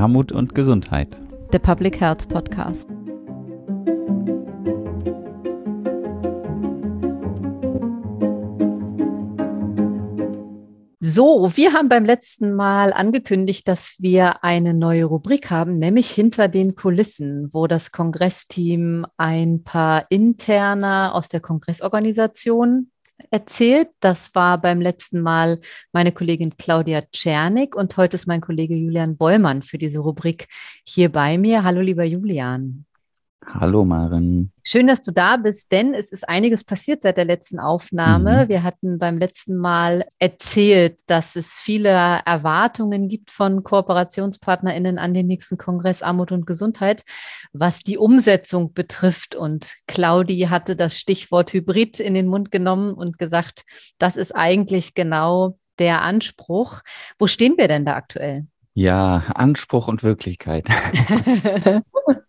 Armut und Gesundheit. Der Public Health Podcast. So, wir haben beim letzten Mal angekündigt, dass wir eine neue Rubrik haben, nämlich hinter den Kulissen, wo das Kongressteam ein paar interner aus der Kongressorganisation erzählt. Das war beim letzten Mal meine Kollegin Claudia Czernik und heute ist mein Kollege Julian Bollmann für diese Rubrik hier bei mir. Hallo, lieber Julian. Hallo Maren. Schön, dass du da bist, denn es ist einiges passiert seit der letzten Aufnahme. Mhm. Wir hatten beim letzten Mal erzählt, dass es viele Erwartungen gibt von KooperationspartnerInnen an den nächsten Kongress Armut und Gesundheit, was die Umsetzung betrifft. Und Claudi hatte das Stichwort Hybrid in den Mund genommen und gesagt, das ist eigentlich genau der Anspruch. Wo stehen wir denn da aktuell? Ja, Anspruch und Wirklichkeit.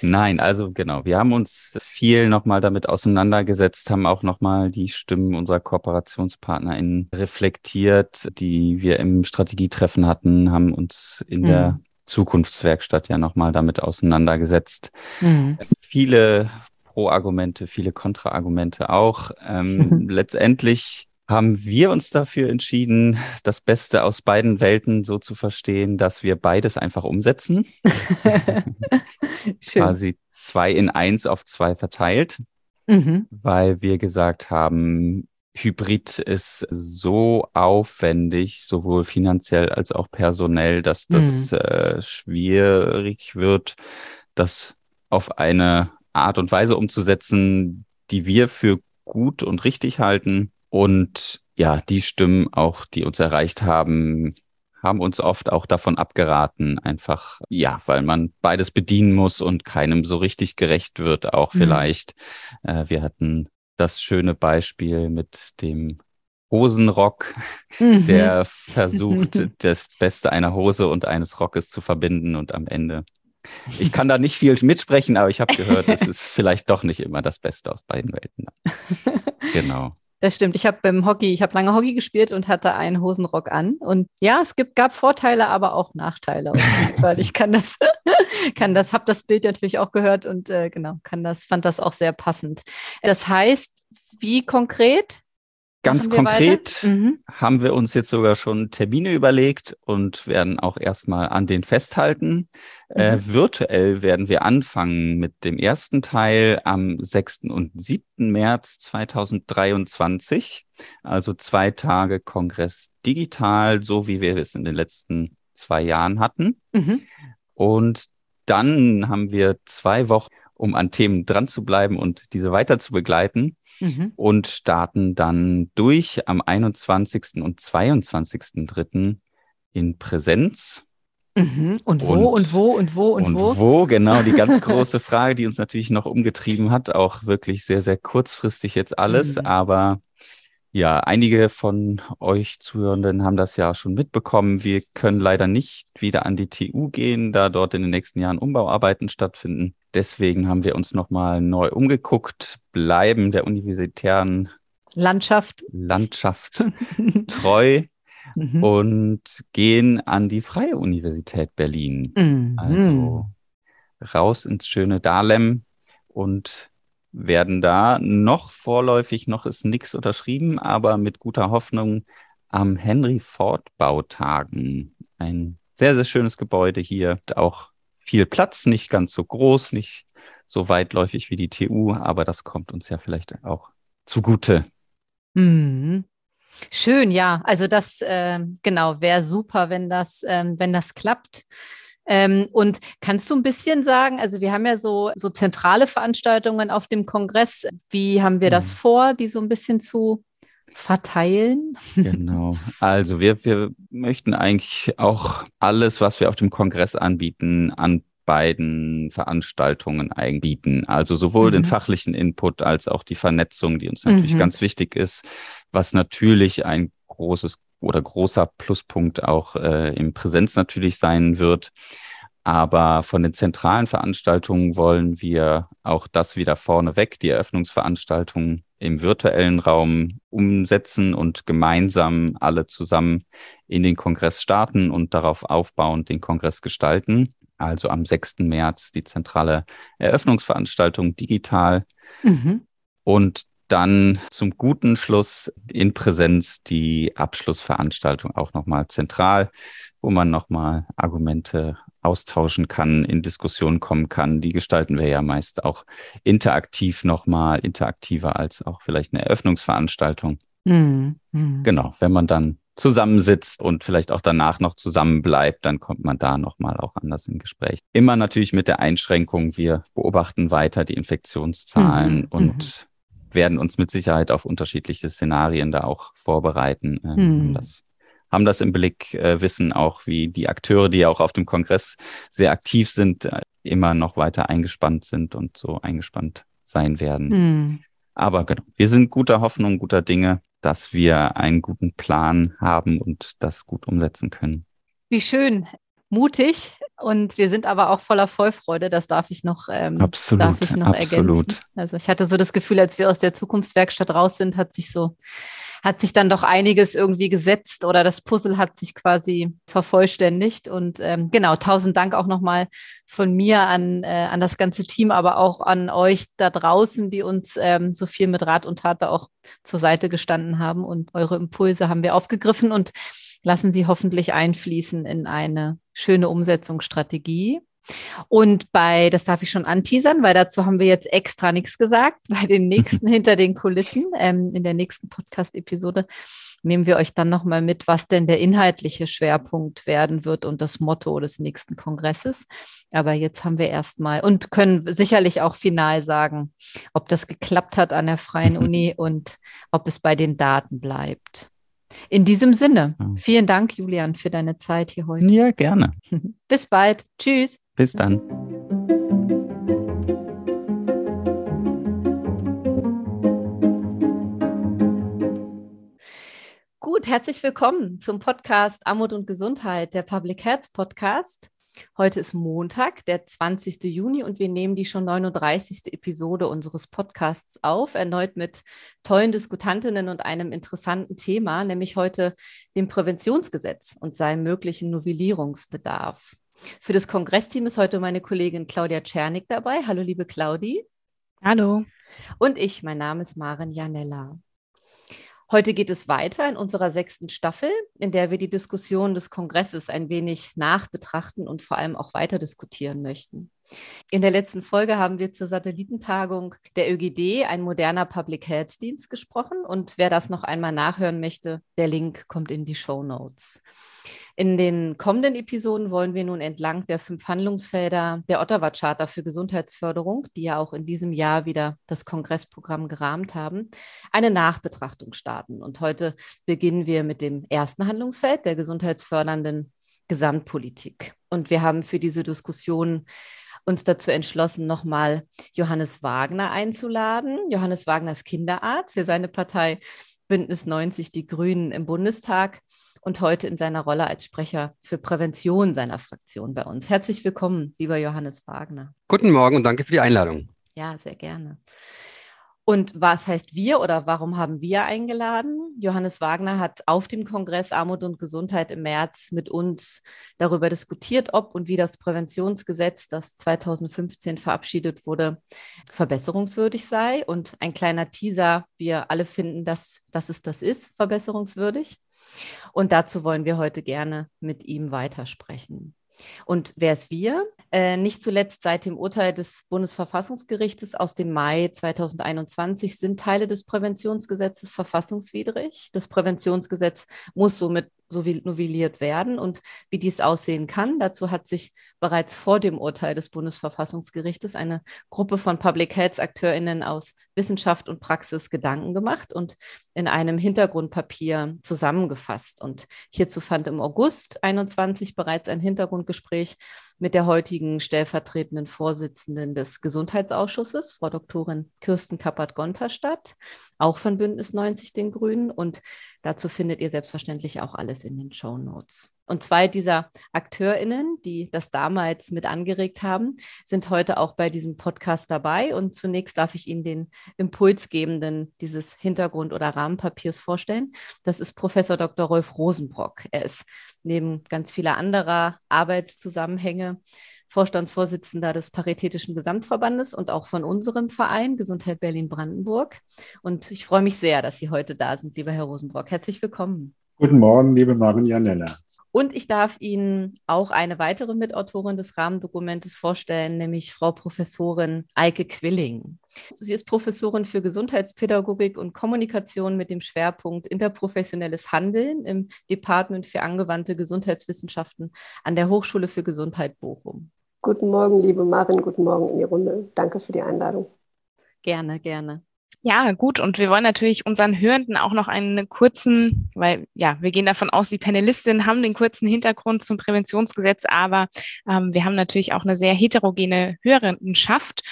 Nein, also genau. Wir haben uns viel nochmal damit auseinandergesetzt, haben auch nochmal die Stimmen unserer KooperationspartnerInnen reflektiert, die wir im Strategietreffen hatten, haben uns in mhm. der Zukunftswerkstatt ja nochmal damit auseinandergesetzt. Mhm. Viele Pro-Argumente, viele Kontra-Argumente auch. Ähm, letztendlich haben wir uns dafür entschieden, das Beste aus beiden Welten so zu verstehen, dass wir beides einfach umsetzen. Quasi zwei in eins auf zwei verteilt, mhm. weil wir gesagt haben, Hybrid ist so aufwendig, sowohl finanziell als auch personell, dass das mhm. äh, schwierig wird, das auf eine Art und Weise umzusetzen, die wir für gut und richtig halten und ja, die Stimmen auch, die uns erreicht haben, haben uns oft auch davon abgeraten, einfach, ja, weil man beides bedienen muss und keinem so richtig gerecht wird, auch mhm. vielleicht. Äh, wir hatten das schöne Beispiel mit dem Hosenrock, mhm. der versucht, das Beste einer Hose und eines Rockes zu verbinden und am Ende. Ich kann da nicht viel mitsprechen, aber ich habe gehört, es ist vielleicht doch nicht immer das Beste aus beiden Welten. Genau. Das stimmt. Ich habe beim Hockey, ich habe lange Hockey gespielt und hatte einen Hosenrock an. Und ja, es gibt, gab Vorteile, aber auch Nachteile. Weil ich kann das, kann das, habe das Bild natürlich auch gehört und äh, genau, kann das, fand das auch sehr passend. Das heißt, wie konkret Ganz konkret mhm. haben wir uns jetzt sogar schon Termine überlegt und werden auch erstmal an den festhalten. Äh, mhm. Äh, virtuell werden wir anfangen mit dem ersten Teil am 6. und 7. März 2023. Also zwei Tage Kongress digital, so wie wir es in den letzten zwei Jahren hatten. Mhm. Und dann haben wir zwei Wochen, um an Themen dran zu bleiben und diese weiter zu begleiten mhm. und starten dann durch am 21. und 22.3. in Präsenz. Mhm. Und wo und, und, wo und wo und, und wo? Wo, genau, die ganz große Frage, die uns natürlich noch umgetrieben hat, auch wirklich sehr, sehr kurzfristig jetzt alles, mhm. aber ja, einige von euch Zuhörenden haben das ja schon mitbekommen. Wir können leider nicht wieder an die TU gehen, da dort in den nächsten Jahren Umbauarbeiten stattfinden. Deswegen haben wir uns nochmal neu umgeguckt, bleiben der universitären Landschaft, Landschaft treu mhm. und gehen an die Freie Universität Berlin. Mhm. Also raus ins schöne Dahlem und werden da noch vorläufig, noch ist nichts unterschrieben, aber mit guter Hoffnung am Henry Ford Bautagen. Ein sehr, sehr schönes Gebäude hier, auch viel Platz, nicht ganz so groß, nicht so weitläufig wie die TU, aber das kommt uns ja vielleicht auch zugute. Mhm. Schön, ja. Also das äh, genau wäre super, wenn das, ähm, wenn das klappt. Ähm, und kannst du ein bisschen sagen, also wir haben ja so, so zentrale Veranstaltungen auf dem Kongress. Wie haben wir das mhm. vor, die so ein bisschen zu verteilen? Genau. Also wir, wir möchten eigentlich auch alles, was wir auf dem Kongress anbieten, an beiden Veranstaltungen einbieten. Also sowohl mhm. den fachlichen Input als auch die Vernetzung, die uns natürlich mhm. ganz wichtig ist, was natürlich ein großes oder großer Pluspunkt auch äh, im Präsenz natürlich sein wird. Aber von den zentralen Veranstaltungen wollen wir auch das wieder vorneweg, die Eröffnungsveranstaltungen im virtuellen Raum umsetzen und gemeinsam alle zusammen in den Kongress starten und darauf aufbauend den Kongress gestalten. Also am 6. März die zentrale Eröffnungsveranstaltung digital. Mhm. Und dann zum guten Schluss in Präsenz die Abschlussveranstaltung auch nochmal zentral, wo man nochmal Argumente austauschen kann, in Diskussionen kommen kann. Die gestalten wir ja meist auch interaktiv nochmal, interaktiver als auch vielleicht eine Eröffnungsveranstaltung. Mhm. Genau, wenn man dann zusammensitzt und vielleicht auch danach noch zusammen bleibt, dann kommt man da nochmal auch anders in Gespräch. Immer natürlich mit der Einschränkung, wir beobachten weiter die Infektionszahlen mhm. und mhm. Werden uns mit Sicherheit auf unterschiedliche Szenarien da auch vorbereiten, äh, um das haben das im Blick, äh, wissen auch, wie die Akteure, die ja auch auf dem Kongress sehr aktiv sind, äh, immer noch weiter eingespannt sind und so eingespannt sein werden. Mhm. Aber genau, wir sind guter Hoffnung, guter Dinge, dass wir einen guten Plan haben und das gut umsetzen können. Wie schön, mutig. Und wir sind aber auch voller Vorfreude, das darf ich noch, ähm, absolut, darf ich noch absolut. ergänzen. Also ich hatte so das Gefühl, als wir aus der Zukunftswerkstatt raus sind, hat sich so hat sich dann doch einiges irgendwie gesetzt oder das Puzzle hat sich quasi vervollständigt. Und ähm, genau, tausend Dank auch nochmal von mir an, äh, an das ganze Team, aber auch an euch da draußen, die uns ähm, so viel mit Rat und Tat da auch zur Seite gestanden haben. Und eure Impulse haben wir aufgegriffen und lassen sie hoffentlich einfließen in eine schöne Umsetzungsstrategie. Und bei, das darf ich schon anteasern, weil dazu haben wir jetzt extra nichts gesagt, bei den nächsten hinter den Kulissen, ähm, in der nächsten Podcast-Episode nehmen wir euch dann nochmal mit, was denn der inhaltliche Schwerpunkt werden wird und das Motto des nächsten Kongresses. Aber jetzt haben wir erstmal und können sicherlich auch final sagen, ob das geklappt hat an der Freien Uni und ob es bei den Daten bleibt. In diesem Sinne, vielen Dank, Julian, für deine Zeit hier heute. Ja, gerne. Bis bald. Tschüss. Bis dann. Gut, herzlich willkommen zum Podcast Armut und Gesundheit, der Public Health Podcast. Heute ist Montag, der 20. Juni und wir nehmen die schon 39. Episode unseres Podcasts auf, erneut mit tollen Diskutantinnen und einem interessanten Thema, nämlich heute dem Präventionsgesetz und seinem möglichen Novellierungsbedarf. Für das Kongressteam ist heute meine Kollegin Claudia Czernik dabei. Hallo, liebe Claudi. Hallo. Und ich, mein Name ist Maren Janella. Heute geht es weiter in unserer sechsten Staffel, in der wir die Diskussion des Kongresses ein wenig nachbetrachten und vor allem auch weiter diskutieren möchten. In der letzten Folge haben wir zur Satellitentagung der ÖGD, ein moderner Public Health Dienst, gesprochen. Und wer das noch einmal nachhören möchte, der Link kommt in die Show Notes. In den kommenden Episoden wollen wir nun entlang der fünf Handlungsfelder der Ottawa Charta für Gesundheitsförderung, die ja auch in diesem Jahr wieder das Kongressprogramm gerahmt haben, eine Nachbetrachtung starten. Und heute beginnen wir mit dem ersten Handlungsfeld der gesundheitsfördernden Gesamtpolitik. Und wir haben für diese Diskussion uns dazu entschlossen, nochmal Johannes Wagner einzuladen. Johannes Wagner ist Kinderarzt für seine Partei Bündnis 90 Die Grünen im Bundestag und heute in seiner Rolle als Sprecher für Prävention seiner Fraktion bei uns. Herzlich willkommen, lieber Johannes Wagner. Guten Morgen und danke für die Einladung. Ja, sehr gerne. Und was heißt wir oder warum haben wir eingeladen? Johannes Wagner hat auf dem Kongress Armut und Gesundheit im März mit uns darüber diskutiert, ob und wie das Präventionsgesetz, das 2015 verabschiedet wurde, verbesserungswürdig sei. Und ein kleiner Teaser, wir alle finden, dass, dass es das ist, verbesserungswürdig. Und dazu wollen wir heute gerne mit ihm weitersprechen. Und wer ist wir? Äh, nicht zuletzt seit dem Urteil des Bundesverfassungsgerichtes aus dem Mai 2021 sind Teile des Präventionsgesetzes verfassungswidrig. Das Präventionsgesetz muss somit so novelliert werden und wie dies aussehen kann. Dazu hat sich bereits vor dem Urteil des Bundesverfassungsgerichtes eine Gruppe von Public Health AkteurInnen aus Wissenschaft und Praxis Gedanken gemacht und in einem Hintergrundpapier zusammengefasst. Und hierzu fand im August 21 bereits ein Hintergrundgespräch mit der heutigen stellvertretenden Vorsitzenden des Gesundheitsausschusses, Frau Doktorin Kirsten Kappert-Gonter statt, auch von Bündnis 90 den Grünen. Und Dazu findet ihr selbstverständlich auch alles in den Show Notes. Und zwei dieser AkteurInnen, die das damals mit angeregt haben, sind heute auch bei diesem Podcast dabei. Und zunächst darf ich Ihnen den Impulsgebenden dieses Hintergrund- oder Rahmenpapiers vorstellen. Das ist Professor Dr. Rolf Rosenbrock. Er ist neben ganz vieler anderer Arbeitszusammenhänge Vorstandsvorsitzender des Paritätischen Gesamtverbandes und auch von unserem Verein Gesundheit Berlin-Brandenburg. Und ich freue mich sehr, dass Sie heute da sind, lieber Herr Rosenbrock. Herzlich willkommen. Guten Morgen, liebe Marin Janella. Und ich darf Ihnen auch eine weitere Mitautorin des Rahmendokumentes vorstellen, nämlich Frau Professorin Eike Quilling. Sie ist Professorin für Gesundheitspädagogik und Kommunikation mit dem Schwerpunkt interprofessionelles Handeln im Department für angewandte Gesundheitswissenschaften an der Hochschule für Gesundheit Bochum. Guten Morgen, liebe Marin, guten Morgen in die Runde. Danke für die Einladung. Gerne, gerne. Ja, gut. Und wir wollen natürlich unseren Hörenden auch noch einen kurzen, weil ja, wir gehen davon aus, die Panelistinnen haben den kurzen Hintergrund zum Präventionsgesetz, aber ähm, wir haben natürlich auch eine sehr heterogene Hörendenschaft.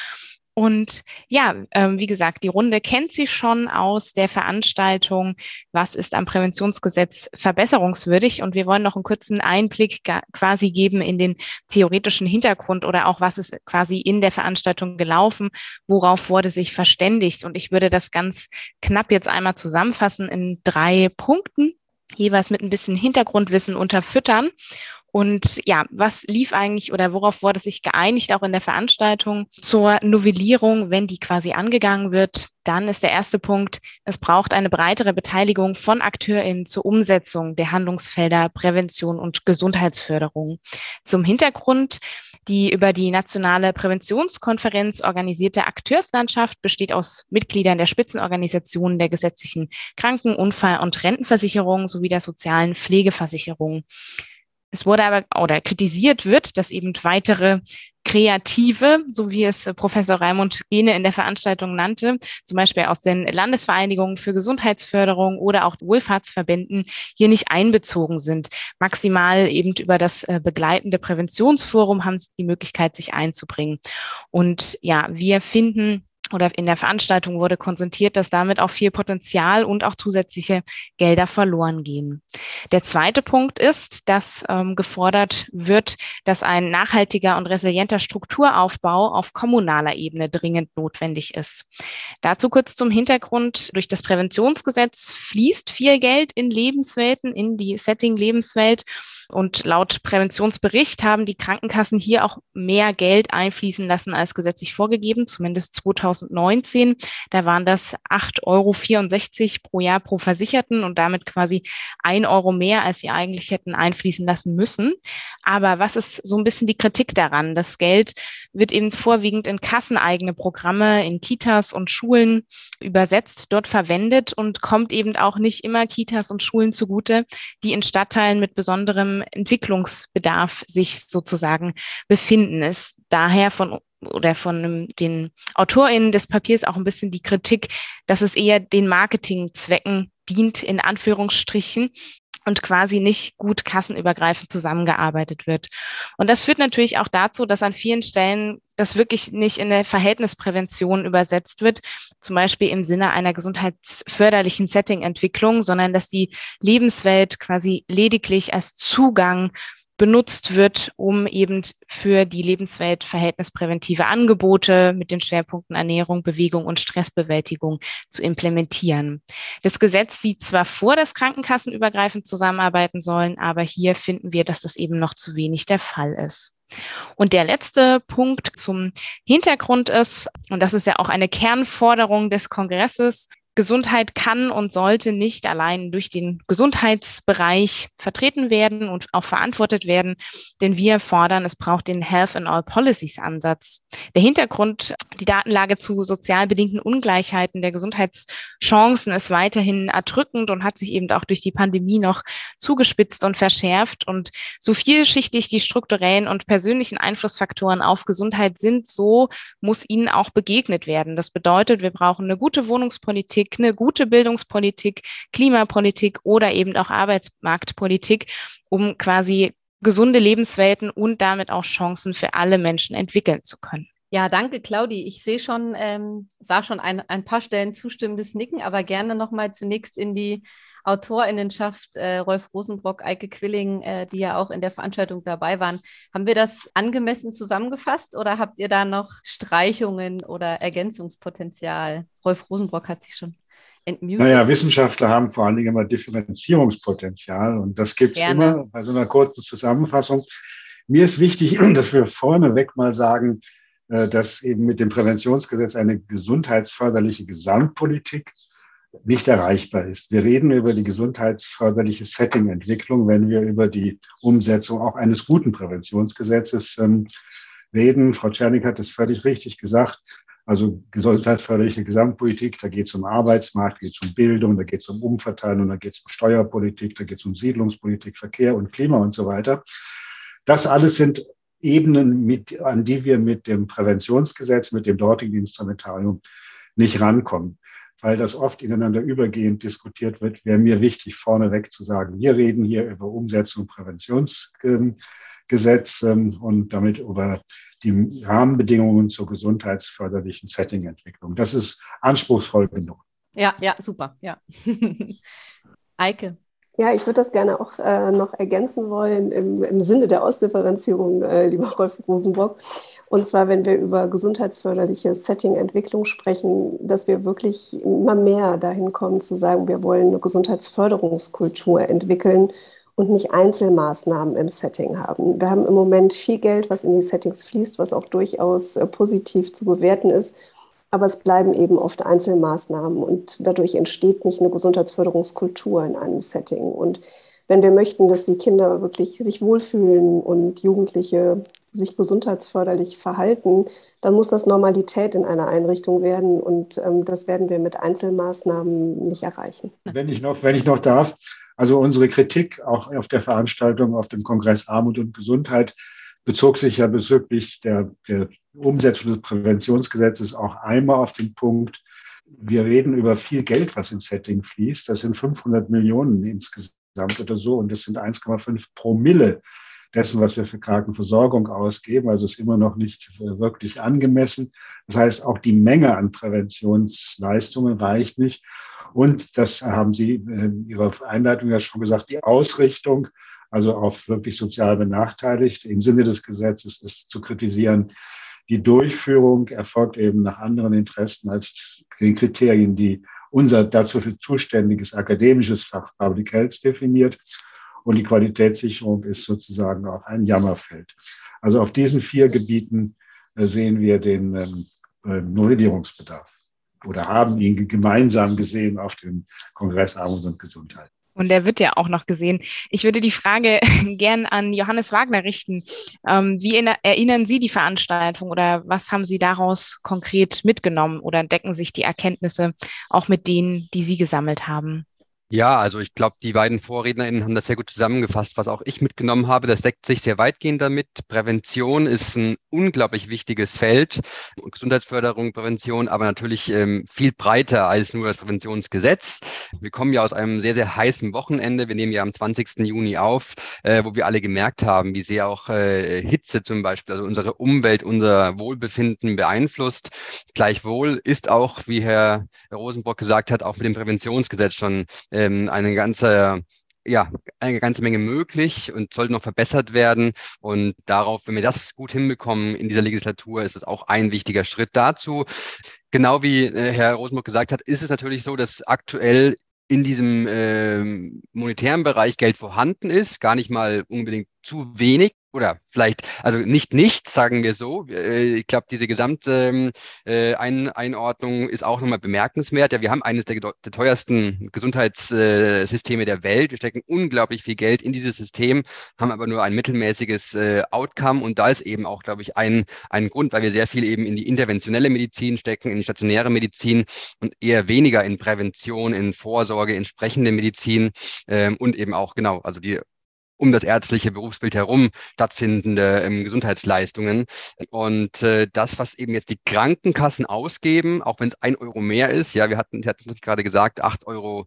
Und ja, ähm, wie gesagt, die Runde kennt sie schon aus der Veranstaltung Was ist am Präventionsgesetz verbesserungswürdig? Und wir wollen noch einen kurzen Einblick quasi geben in den theoretischen Hintergrund oder auch was ist quasi in der Veranstaltung gelaufen, worauf wurde sich verständigt. Und ich würde das ganz knapp jetzt einmal zusammenfassen in drei Punkten jeweils mit ein bisschen Hintergrundwissen unterfüttern. Und ja, was lief eigentlich oder worauf wurde sich geeinigt, auch in der Veranstaltung zur Novellierung, wenn die quasi angegangen wird? Dann ist der erste Punkt, es braucht eine breitere Beteiligung von AkteurInnen zur Umsetzung der Handlungsfelder Prävention und Gesundheitsförderung. Zum Hintergrund, die über die nationale Präventionskonferenz organisierte Akteurslandschaft besteht aus Mitgliedern der Spitzenorganisationen der gesetzlichen Kranken-, Unfall- und Rentenversicherung sowie der sozialen Pflegeversicherung. Es wurde aber oder kritisiert wird, dass eben weitere Kreative, so wie es Professor Raimund Gene in der Veranstaltung nannte, zum Beispiel aus den Landesvereinigungen für Gesundheitsförderung oder auch Wohlfahrtsverbänden hier nicht einbezogen sind. Maximal eben über das äh, begleitende Präventionsforum haben sie die Möglichkeit, sich einzubringen. Und ja, wir finden, oder in der Veranstaltung wurde konzentriert, dass damit auch viel Potenzial und auch zusätzliche Gelder verloren gehen. Der zweite Punkt ist, dass ähm, gefordert wird, dass ein nachhaltiger und resilienter Strukturaufbau auf kommunaler Ebene dringend notwendig ist. Dazu kurz zum Hintergrund. Durch das Präventionsgesetz fließt viel Geld in Lebenswelten, in die Setting-Lebenswelt. Und laut Präventionsbericht haben die Krankenkassen hier auch mehr Geld einfließen lassen als gesetzlich vorgegeben, zumindest 2000 2019. Da waren das 8,64 Euro pro Jahr pro Versicherten und damit quasi ein Euro mehr, als sie eigentlich hätten einfließen lassen müssen. Aber was ist so ein bisschen die Kritik daran? Das Geld wird eben vorwiegend in kasseneigene Programme, in Kitas und Schulen übersetzt, dort verwendet und kommt eben auch nicht immer Kitas und Schulen zugute, die in Stadtteilen mit besonderem Entwicklungsbedarf sich sozusagen befinden. Ist daher von oder von den AutorInnen des Papiers auch ein bisschen die Kritik, dass es eher den Marketingzwecken dient, in Anführungsstrichen, und quasi nicht gut kassenübergreifend zusammengearbeitet wird. Und das führt natürlich auch dazu, dass an vielen Stellen das wirklich nicht in der Verhältnisprävention übersetzt wird, zum Beispiel im Sinne einer gesundheitsförderlichen Setting-Entwicklung, sondern dass die Lebenswelt quasi lediglich als Zugang benutzt wird, um eben für die Lebenswelt verhältnispräventive Angebote mit den Schwerpunkten Ernährung, Bewegung und Stressbewältigung zu implementieren. Das Gesetz sieht zwar vor, dass Krankenkassen übergreifend zusammenarbeiten sollen, aber hier finden wir, dass das eben noch zu wenig der Fall ist. Und der letzte Punkt zum Hintergrund ist, und das ist ja auch eine Kernforderung des Kongresses, Gesundheit kann und sollte nicht allein durch den Gesundheitsbereich vertreten werden und auch verantwortet werden, denn wir fordern, es braucht den Health in All Policies Ansatz. Der Hintergrund, die Datenlage zu sozial bedingten Ungleichheiten der Gesundheitschancen ist weiterhin erdrückend und hat sich eben auch durch die Pandemie noch zugespitzt und verschärft. Und so vielschichtig die strukturellen und persönlichen Einflussfaktoren auf Gesundheit sind, so muss ihnen auch begegnet werden. Das bedeutet, wir brauchen eine gute Wohnungspolitik, Politik, eine gute Bildungspolitik, Klimapolitik oder eben auch Arbeitsmarktpolitik, um quasi gesunde Lebenswelten und damit auch Chancen für alle Menschen entwickeln zu können. Ja, danke, Claudi. Ich sehe schon, ähm, sah schon ein, ein paar Stellen zustimmendes Nicken, aber gerne nochmal zunächst in die AutorInnenschaft, äh, Rolf Rosenbrock, Eike Quilling, äh, die ja auch in der Veranstaltung dabei waren. Haben wir das angemessen zusammengefasst oder habt ihr da noch Streichungen oder Ergänzungspotenzial? Rolf Rosenbrock hat sich schon entmutet. Naja, Wissenschaftler haben vor allen Dingen immer Differenzierungspotenzial und das gibt es immer bei so einer kurzen Zusammenfassung. Mir ist wichtig, dass wir vorneweg mal sagen, dass eben mit dem Präventionsgesetz eine gesundheitsförderliche Gesamtpolitik nicht erreichbar ist. Wir reden über die gesundheitsförderliche Setting-Entwicklung, wenn wir über die Umsetzung auch eines guten Präventionsgesetzes ähm, reden. Frau Czernik hat es völlig richtig gesagt. Also gesundheitsförderliche Gesamtpolitik, da geht es um Arbeitsmarkt, geht es um Bildung, da geht es um Umverteilung, da geht es um Steuerpolitik, da geht es um Siedlungspolitik, Verkehr und Klima und so weiter. Das alles sind Ebenen, mit, an die wir mit dem Präventionsgesetz, mit dem dortigen Instrumentarium nicht rankommen, weil das oft ineinander übergehend diskutiert wird, wäre mir wichtig, vorneweg zu sagen, wir reden hier über Umsetzung Präventionsgesetz ähm, und damit über die Rahmenbedingungen zur gesundheitsförderlichen Settingentwicklung. Das ist anspruchsvoll genug. Ja, ja, super, ja. Eike. Ja, ich würde das gerne auch äh, noch ergänzen wollen im, im Sinne der Ausdifferenzierung, äh, lieber Rolf Rosenbock. Und zwar, wenn wir über gesundheitsförderliche Setting-Entwicklung sprechen, dass wir wirklich immer mehr dahin kommen zu sagen, wir wollen eine Gesundheitsförderungskultur entwickeln und nicht Einzelmaßnahmen im Setting haben. Wir haben im Moment viel Geld, was in die Settings fließt, was auch durchaus äh, positiv zu bewerten ist aber es bleiben eben oft Einzelmaßnahmen und dadurch entsteht nicht eine Gesundheitsförderungskultur in einem Setting. Und wenn wir möchten, dass die Kinder wirklich sich wohlfühlen und Jugendliche sich gesundheitsförderlich verhalten, dann muss das Normalität in einer Einrichtung werden und ähm, das werden wir mit Einzelmaßnahmen nicht erreichen. Wenn ich noch, wenn ich noch darf, also unsere Kritik auch auf der Veranstaltung, auf dem Kongress Armut und Gesundheit bezog sich ja bezüglich der, der Umsetzung des Präventionsgesetzes auch einmal auf den Punkt, wir reden über viel Geld, was ins Setting fließt. Das sind 500 Millionen insgesamt oder so und das sind 1,5 Promille dessen, was wir für Krankenversorgung ausgeben. Also ist immer noch nicht wirklich angemessen. Das heißt, auch die Menge an Präventionsleistungen reicht nicht. Und das haben Sie in Ihrer Einleitung ja schon gesagt, die Ausrichtung also auf wirklich sozial benachteiligt. Im Sinne des Gesetzes ist zu kritisieren, die Durchführung erfolgt eben nach anderen Interessen als den Kriterien, die unser dazu für zuständiges akademisches Fach Public Health definiert. Und die Qualitätssicherung ist sozusagen auch ein Jammerfeld. Also auf diesen vier Gebieten äh, sehen wir den ähm, äh, Novellierungsbedarf oder haben ihn gemeinsam gesehen auf dem Kongress Armut und Gesundheit. Und der wird ja auch noch gesehen. Ich würde die Frage gern an Johannes Wagner richten. Ähm, wie erinnern Sie die Veranstaltung oder was haben Sie daraus konkret mitgenommen oder decken sich die Erkenntnisse auch mit denen, die Sie gesammelt haben? Ja, also ich glaube, die beiden VorrednerInnen haben das sehr gut zusammengefasst, was auch ich mitgenommen habe. Das deckt sich sehr weitgehend damit. Prävention ist ein unglaublich wichtiges Feld. Gesundheitsförderung, Prävention, aber natürlich ähm, viel breiter als nur das Präventionsgesetz. Wir kommen ja aus einem sehr, sehr heißen Wochenende. Wir nehmen ja am 20. Juni auf, äh, wo wir alle gemerkt haben, wie sehr auch äh, Hitze zum Beispiel, also unsere Umwelt, unser Wohlbefinden beeinflusst. Gleichwohl ist auch, wie Herr Rosenbrock gesagt hat, auch mit dem Präventionsgesetz schon ähm, eine ganze ja, eine ganze Menge möglich und sollte noch verbessert werden. Und darauf, wenn wir das gut hinbekommen in dieser Legislatur, ist es auch ein wichtiger Schritt dazu. Genau wie äh, Herr Rosenburg gesagt hat, ist es natürlich so, dass aktuell in diesem äh, monetären Bereich Geld vorhanden ist, gar nicht mal unbedingt zu wenig oder vielleicht, also nicht nichts, sagen wir so. Äh, ich glaube, diese gesamte äh, Einordnung ist auch nochmal bemerkenswert. Ja, wir haben eines der, der teuersten Gesundheitssysteme der Welt. Wir stecken unglaublich viel Geld in dieses System, haben aber nur ein mittelmäßiges äh, Outcome. Und da ist eben auch, glaube ich, ein, ein Grund, weil wir sehr viel eben in die interventionelle Medizin stecken, in die stationäre Medizin und eher weniger in Prävention, in Vorsorge, in sprechende Medizin ähm, und eben auch, genau, also die um das ärztliche Berufsbild herum stattfindende ähm, Gesundheitsleistungen. Und äh, das, was eben jetzt die Krankenkassen ausgeben, auch wenn es ein Euro mehr ist, ja, wir hatten, Sie hatten gerade gesagt, 8,60 Euro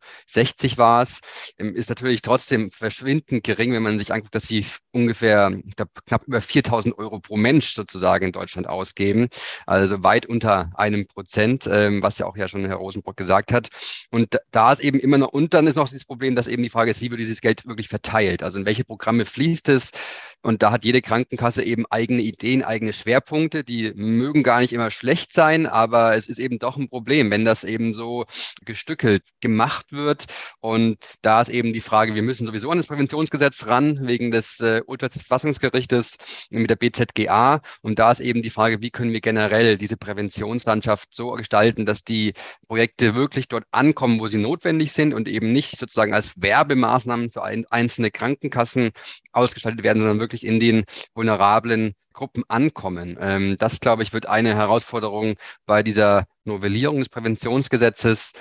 war es, ähm, ist natürlich trotzdem verschwindend gering, wenn man sich anguckt, dass sie ungefähr, ich glaube, knapp über 4000 Euro pro Mensch sozusagen in Deutschland ausgeben. Also weit unter einem Prozent, ähm, was ja auch ja schon Herr Rosenbrock gesagt hat. Und da ist eben immer noch, und dann ist noch dieses Problem, dass eben die Frage ist, wie wird dieses Geld wirklich verteilt? Also in welche welche Programme fließt es? Und da hat jede Krankenkasse eben eigene Ideen, eigene Schwerpunkte. Die mögen gar nicht immer schlecht sein, aber es ist eben doch ein Problem, wenn das eben so gestückelt gemacht wird. Und da ist eben die Frage, wir müssen sowieso an das Präventionsgesetz ran, wegen des äh, Urteilsverfassungsgerichtes mit der BZGA. Und da ist eben die Frage, wie können wir generell diese Präventionslandschaft so gestalten, dass die Projekte wirklich dort ankommen, wo sie notwendig sind und eben nicht sozusagen als Werbemaßnahmen für ein, einzelne Krankenkassen ausgestaltet werden, sondern wirklich in den vulnerablen Gruppen ankommen. Ähm, das, glaube ich, wird eine Herausforderung bei dieser Novellierung des Präventionsgesetzes.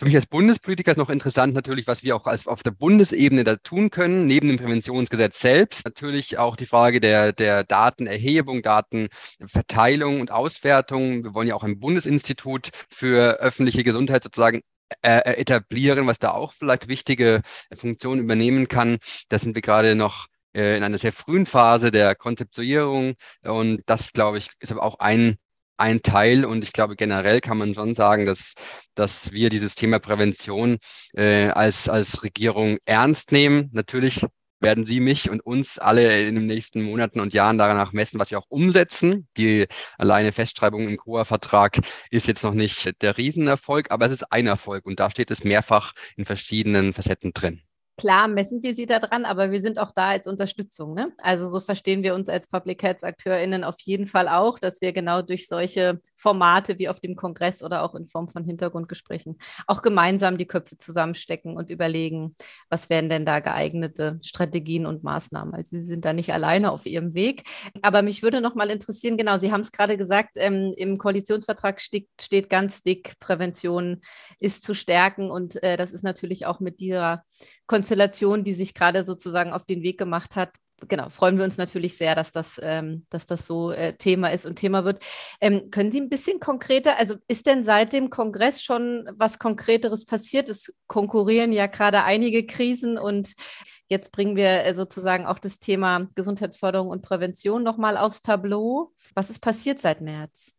Für mich als Bundespolitiker ist noch interessant natürlich, was wir auch als auf der Bundesebene da tun können, neben dem Präventionsgesetz selbst. Natürlich auch die Frage der, der Datenerhebung, Datenverteilung und Auswertung. Wir wollen ja auch ein Bundesinstitut für öffentliche Gesundheit sozusagen äh, etablieren, was da auch vielleicht wichtige Funktionen übernehmen kann. Da sind wir gerade noch äh, in einer sehr frühen Phase der Konzeptuierung. Und das, glaube ich, ist aber auch ein, ein Teil. Und ich glaube, generell kann man schon sagen, dass, dass wir dieses Thema Prävention äh, als, als Regierung ernst nehmen. Natürlich werden Sie mich und uns alle in den nächsten Monaten und Jahren danach messen, was wir auch umsetzen. Die alleine Festschreibung im COA-Vertrag ist jetzt noch nicht der Riesenerfolg, aber es ist ein Erfolg und da steht es mehrfach in verschiedenen Facetten drin. Klar messen wir sie da dran, aber wir sind auch da als Unterstützung. Ne? Also so verstehen wir uns als Public Health AkteurInnen auf jeden Fall auch, dass wir genau durch solche Formate wie auf dem Kongress oder auch in Form von Hintergrundgesprächen auch gemeinsam die Köpfe zusammenstecken und überlegen, was wären denn da geeignete Strategien und Maßnahmen. Also Sie sind da nicht alleine auf Ihrem Weg. Aber mich würde noch mal interessieren, genau, Sie haben es gerade gesagt, ähm, im Koalitionsvertrag steht, steht, ganz dick, Prävention ist zu stärken und äh, das ist natürlich auch mit dieser Konstellation, die sich gerade sozusagen auf den Weg gemacht hat. Genau, freuen wir uns natürlich sehr, dass das, ähm, dass das so äh, Thema ist und Thema wird. Ähm, können Sie ein bisschen konkreter, also ist denn seit dem Kongress schon was Konkreteres passiert? Es konkurrieren ja gerade einige Krisen und jetzt bringen wir äh, sozusagen auch das Thema Gesundheitsförderung und Prävention nochmal aufs Tableau. Was ist passiert seit März?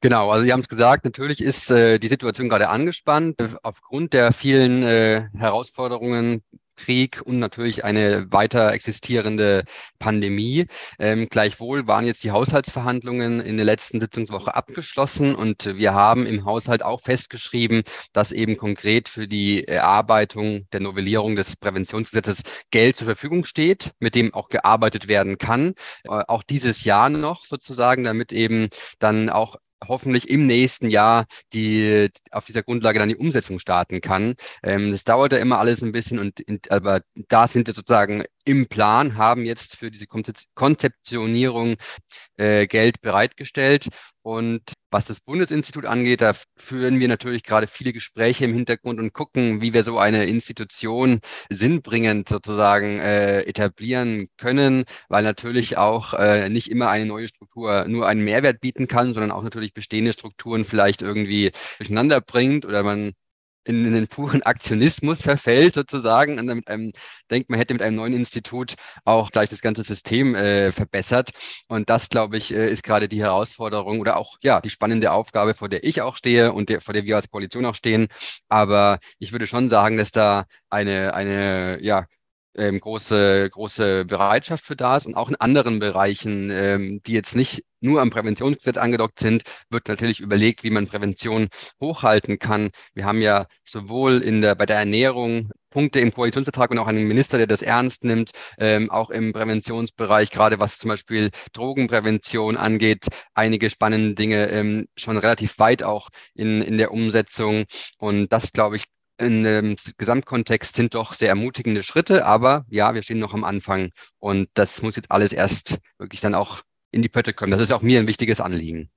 Genau, also Sie haben es gesagt, natürlich ist äh, die Situation gerade angespannt aufgrund der vielen äh, Herausforderungen, Krieg und natürlich eine weiter existierende Pandemie. Ähm, gleichwohl waren jetzt die Haushaltsverhandlungen in der letzten Sitzungswoche abgeschlossen und wir haben im Haushalt auch festgeschrieben, dass eben konkret für die Erarbeitung der Novellierung des Präventionsgesetzes Geld zur Verfügung steht, mit dem auch gearbeitet werden kann, äh, auch dieses Jahr noch sozusagen, damit eben dann auch hoffentlich im nächsten Jahr die auf dieser Grundlage dann die Umsetzung starten kann. Ähm, das dauert ja immer alles ein bisschen und in, aber da sind wir sozusagen im Plan, haben jetzt für diese Konzeptionierung äh, Geld bereitgestellt. Und was das Bundesinstitut angeht, da führen wir natürlich gerade viele Gespräche im Hintergrund und gucken, wie wir so eine Institution sinnbringend sozusagen äh, etablieren können, weil natürlich auch äh, nicht immer eine neue Struktur nur einen Mehrwert bieten kann, sondern auch natürlich bestehende Strukturen vielleicht irgendwie durcheinander bringt oder man in, in, den puren Aktionismus verfällt sozusagen und damit einem denkt, man hätte mit einem neuen Institut auch gleich das ganze System äh, verbessert. Und das, glaube ich, äh, ist gerade die Herausforderung oder auch ja die spannende Aufgabe, vor der ich auch stehe und der, vor der wir als Koalition auch stehen. Aber ich würde schon sagen, dass da eine, eine ja, ähm, große, große Bereitschaft für da ist und auch in anderen Bereichen, ähm, die jetzt nicht nur am Präventionsgesetz angedockt sind, wird natürlich überlegt, wie man Prävention hochhalten kann. Wir haben ja sowohl in der, bei der Ernährung Punkte im Koalitionsvertrag und auch einen Minister, der das ernst nimmt, ähm, auch im Präventionsbereich, gerade was zum Beispiel Drogenprävention angeht, einige spannende Dinge ähm, schon relativ weit auch in, in der Umsetzung. Und das, glaube ich, in dem Gesamtkontext sind doch sehr ermutigende Schritte, aber ja, wir stehen noch am Anfang und das muss jetzt alles erst wirklich dann auch in die Pötte kommen. Das ist auch mir ein wichtiges Anliegen.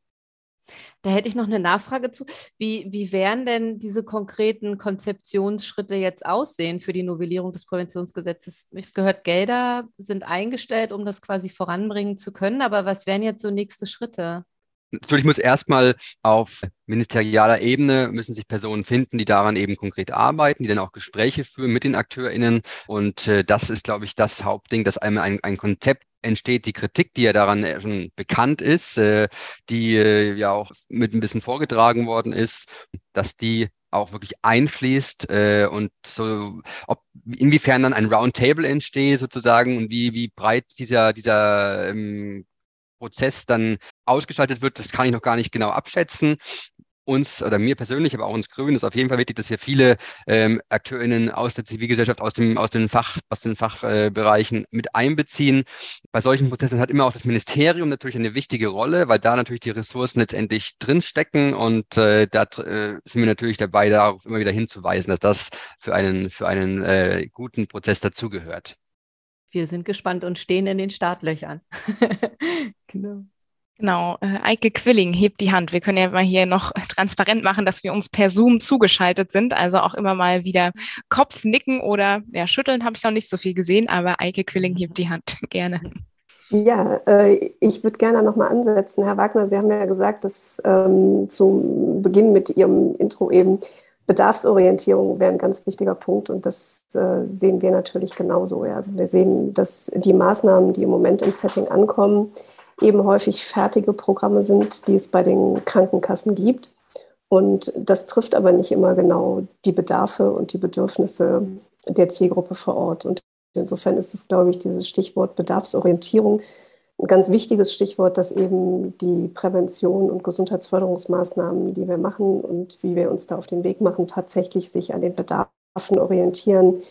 Da hätte ich noch eine Nachfrage zu. Wie, wie werden denn diese konkreten Konzeptionsschritte jetzt aussehen für die Novellierung des Präventionsgesetzes? Ich gehört, Gelder sind eingestellt, um das quasi voranbringen zu können. Aber was wären jetzt so nächste Schritte? Natürlich muss erstmal auf ministerialer Ebene müssen sich Personen finden, die daran eben konkret arbeiten, die dann auch Gespräche führen mit den AkteurInnen. Und äh, das ist, glaube ich, das Hauptding, dass einmal ein, ein Konzept entsteht, die Kritik, die ja daran äh, schon bekannt ist, äh, die äh, ja auch mit ein bisschen vorgetragen worden ist, dass die auch wirklich einfließt äh, und so, ob inwiefern dann ein Roundtable entsteht sozusagen und wie, wie breit dieser, dieser ähm, Prozess dann ausgestaltet wird, das kann ich noch gar nicht genau abschätzen. Uns oder mir persönlich, aber auch uns Grünen ist auf jeden Fall wichtig, dass wir viele ähm, AkteurInnen aus der Zivilgesellschaft, aus dem, aus den Fach, aus den Fachbereichen äh, mit einbeziehen. Bei solchen Prozessen hat immer auch das Ministerium natürlich eine wichtige Rolle, weil da natürlich die Ressourcen letztendlich drinstecken und äh, da äh, sind wir natürlich dabei, darauf immer wieder hinzuweisen, dass das für einen, für einen äh, guten Prozess dazugehört wir sind gespannt und stehen in den Startlöchern. genau. Genau, äh, Eike Quilling hebt die Hand. Wir können ja mal hier noch transparent machen, dass wir uns per Zoom zugeschaltet sind. Also auch immer mal wieder Kopf nicken oder ja, schütteln habe ich noch nicht so viel gesehen, aber Eike Quilling hebt die Hand gerne. Ja, äh, ich würde gerne noch mal ansetzen. Herr Wagner, Sie haben ja gesagt, dass ähm, zum Beginn mit Ihrem Intro eben Bedarfsorientierung wäre ein ganz wichtiger Punkt und das äh, sehen wir natürlich genauso. Ja. Also wir sehen, dass die Maßnahmen, die im Moment im Setting ankommen, eben häufig fertige Programme sind, die es bei den Krankenkassen gibt. Und das trifft aber nicht immer genau die Bedarfe und die Bedürfnisse der Zielgruppe vor Ort. Und insofern ist es, glaube ich, dieses Stichwort Bedarfsorientierung ein ganz wichtiges Stichwort, dass eben die Prävention und Gesundheitsförderungsmaßnahmen, die wir machen und wie wir uns da auf den Weg machen, tatsächlich sich an den Bedarfen orientieren,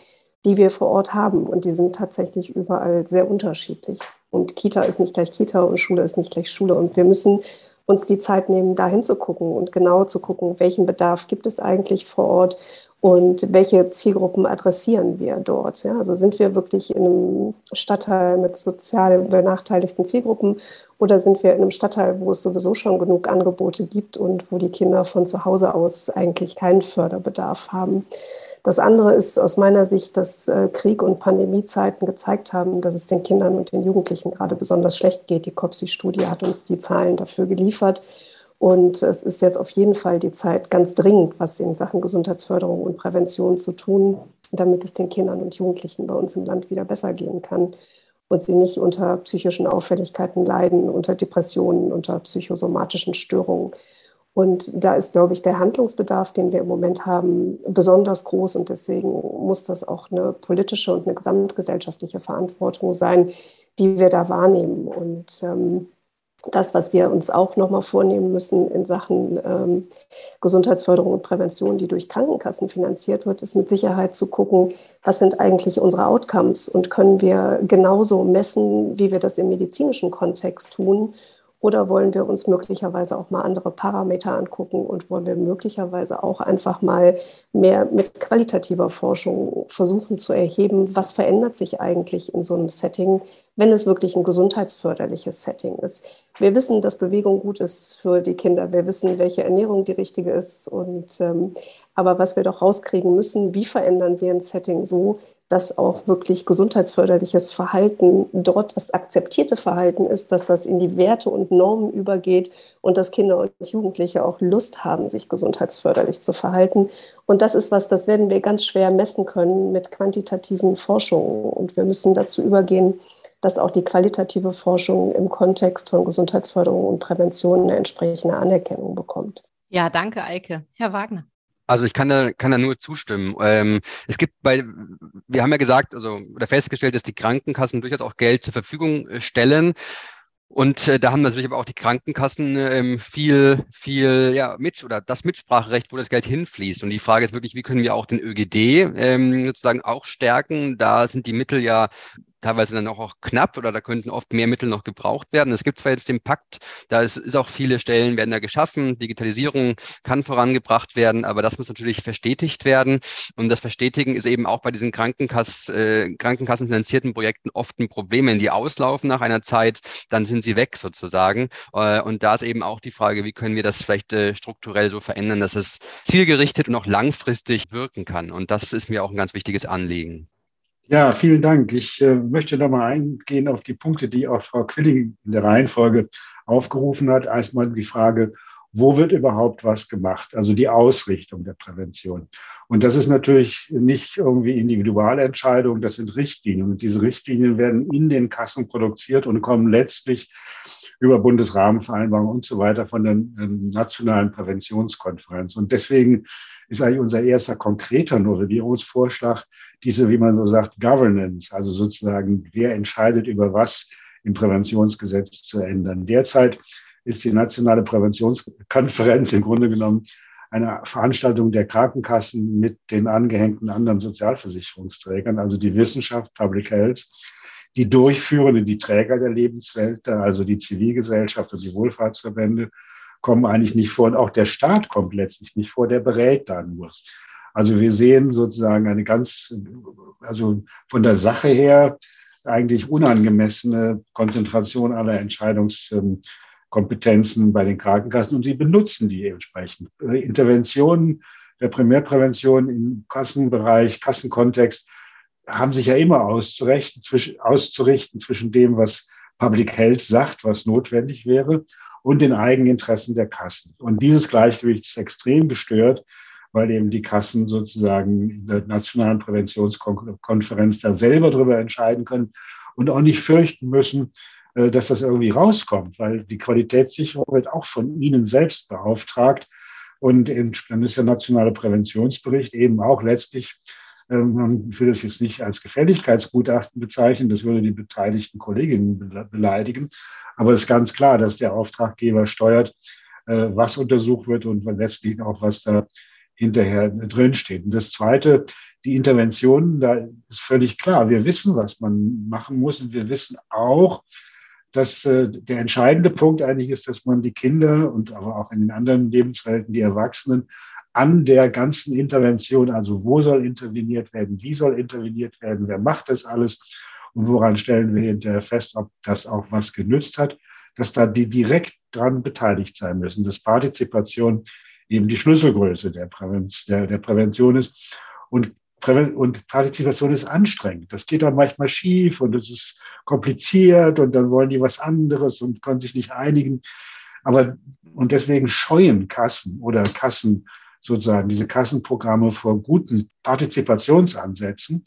die wir vor Ort haben. Und die sind tatsächlich überall sehr unterschiedlich. Und Kita ist nicht gleich Kita und Schule ist nicht gleich Schule. Und wir müssen uns die Zeit nehmen, da hinzugucken und genau zu gucken, welchen Bedarf gibt es eigentlich vor Ort und welche Zielgruppen adressieren wir dort? Ja? Also sind wir wirklich in einem Stadtteil mit sozial benachteiligten Zielgruppen oder sind wir in einem Stadtteil, wo es sowieso schon genug Angebote gibt und wo die Kinder von zu Hause aus eigentlich keinen Förderbedarf haben? Das andere ist aus meiner Sicht, dass äh, Krieg und Pandemiezeiten gezeigt haben, dass es den Kindern und den Jugendlichen gerade besonders schlecht geht. Die COPSI-Studie hat uns die Zahlen dafür geliefert. Und es ist jetzt auf jeden Fall die Zeit, ganz dringend was in Sachen Gesundheitsförderung und Prävention zu tun, damit es den Kindern und Jugendlichen bei uns im Land wieder besser gehen kann und sie nicht unter psychischen Auffälligkeiten leiden, unter Depressionen, unter psychosomatischen Störungen. Und da ist, glaube ich, der Handlungsbedarf, den wir im Moment haben, besonders groß. Und deswegen muss das auch eine politische und eine gesamtgesellschaftliche Verantwortung sein, die wir da wahrnehmen. Und ähm, das, was wir uns auch nochmal vornehmen müssen in Sachen ähm, Gesundheitsförderung und Prävention, die durch Krankenkassen finanziert wird, ist mit Sicherheit zu gucken, was sind eigentlich unsere Outcomes und können wir genauso messen, wie wir das im medizinischen Kontext tun oder wollen wir uns möglicherweise auch mal andere Parameter angucken und wollen wir möglicherweise auch einfach mal mehr mit qualitativer Forschung versuchen zu erheben, was verändert sich eigentlich in so einem Setting, wenn es wirklich ein gesundheitsförderliches Setting ist. Wir wissen, dass Bewegung gut ist für die Kinder. Wir wissen, welche Ernährung die richtige ist. Und, ähm, aber was wir doch rauskriegen müssen, wie verändern wir ein Setting so, dass auch wirklich gesundheitsförderliches Verhalten dort das akzeptierte Verhalten ist, dass das in die Werte und Normen übergeht und dass Kinder und Jugendliche auch Lust haben, sich gesundheitsförderlich zu verhalten. Und das ist was, das werden wir ganz schwer messen können mit quantitativen Forschungen. Und wir müssen dazu übergehen, dass auch die qualitative Forschung im Kontext von Gesundheitsförderung und Prävention eine entsprechende Anerkennung bekommt. Ja, danke, Eike. Herr Wagner. Also ich kann da, kann da nur zustimmen. Ähm, es gibt bei, wir haben ja gesagt, also oder festgestellt, dass die Krankenkassen durchaus auch Geld zur Verfügung äh, stellen. Und äh, da haben natürlich aber auch die Krankenkassen ähm, viel, viel, ja, mit oder das Mitspracherecht, wo das Geld hinfließt. Und die Frage ist wirklich, wie können wir auch den ÖGD ähm, sozusagen auch stärken? Da sind die Mittel ja teilweise dann auch, auch knapp oder da könnten oft mehr Mittel noch gebraucht werden. Es gibt zwar jetzt den Pakt, da ist, ist auch viele Stellen werden da geschaffen, Digitalisierung kann vorangebracht werden, aber das muss natürlich verstetigt werden. Und das Verstetigen ist eben auch bei diesen Krankenkass, äh, krankenkassenfinanzierten Projekten oft ein Problem. Wenn die auslaufen nach einer Zeit, dann sind sie weg sozusagen. Äh, und da ist eben auch die Frage, wie können wir das vielleicht äh, strukturell so verändern, dass es zielgerichtet und auch langfristig wirken kann. Und das ist mir auch ein ganz wichtiges Anliegen. Ja, vielen Dank. Ich äh, möchte nochmal eingehen auf die Punkte, die auch Frau Quilling in der Reihenfolge aufgerufen hat. Erstmal die Frage, wo wird überhaupt was gemacht? Also die Ausrichtung der Prävention. Und das ist natürlich nicht irgendwie Individualentscheidung, das sind Richtlinien. Und diese Richtlinien werden in den Kassen produziert und kommen letztlich über Bundesrahmenvereinbarungen und so weiter von der ähm, nationalen Präventionskonferenz. Und deswegen ist eigentlich unser erster konkreter Novellierungsvorschlag diese, wie man so sagt, Governance, also sozusagen, wer entscheidet über was im Präventionsgesetz zu ändern. Derzeit ist die nationale Präventionskonferenz im Grunde genommen eine Veranstaltung der Krankenkassen mit den angehängten anderen Sozialversicherungsträgern, also die Wissenschaft, Public Health, die Durchführenden, die Träger der Lebenswelt, also die Zivilgesellschaft und die Wohlfahrtsverbände, kommen eigentlich nicht vor. Und auch der Staat kommt letztlich nicht vor, der berät da nur. Also wir sehen sozusagen eine ganz, also von der Sache her eigentlich unangemessene Konzentration aller Entscheidungskompetenzen bei den Krankenkassen und sie benutzen die entsprechend. Interventionen der Primärprävention im Kassenbereich, Kassenkontext haben sich ja immer auszurichten zwischen, auszurichten zwischen dem, was Public Health sagt, was notwendig wäre, und den Eigeninteressen der Kassen. Und dieses Gleichgewicht ist extrem gestört, weil eben die Kassen sozusagen in der nationalen Präventionskonferenz da selber darüber entscheiden können und auch nicht fürchten müssen, äh, dass das irgendwie rauskommt, weil die Qualitätssicherung wird auch von ihnen selbst beauftragt. Und dann ist der nationale Präventionsbericht eben auch letztlich man will das jetzt nicht als Gefälligkeitsgutachten bezeichnen, das würde die beteiligten Kolleginnen beleidigen. Aber es ist ganz klar, dass der Auftraggeber steuert, äh, was untersucht wird und letztlich auch, was da hinterher drinsteht. Und das Zweite, die Interventionen, da ist völlig klar, wir wissen, was man machen muss und wir wissen auch, dass äh, der entscheidende Punkt eigentlich ist, dass man die Kinder und aber auch in den anderen Lebenswelten die Erwachsenen an der ganzen Intervention, also wo soll interveniert werden, wie soll interveniert werden, wer macht das alles und woran stellen wir hinterher fest, ob das auch was genützt hat, dass da die direkt dran beteiligt sein müssen, dass Partizipation eben die Schlüsselgröße der, Prävention, der, der Prävention ist. Und, und Partizipation ist anstrengend. Das geht dann manchmal schief und es ist kompliziert und dann wollen die was anderes und können sich nicht einigen. Aber und deswegen scheuen Kassen oder Kassen sozusagen diese Kassenprogramme vor guten Partizipationsansätzen.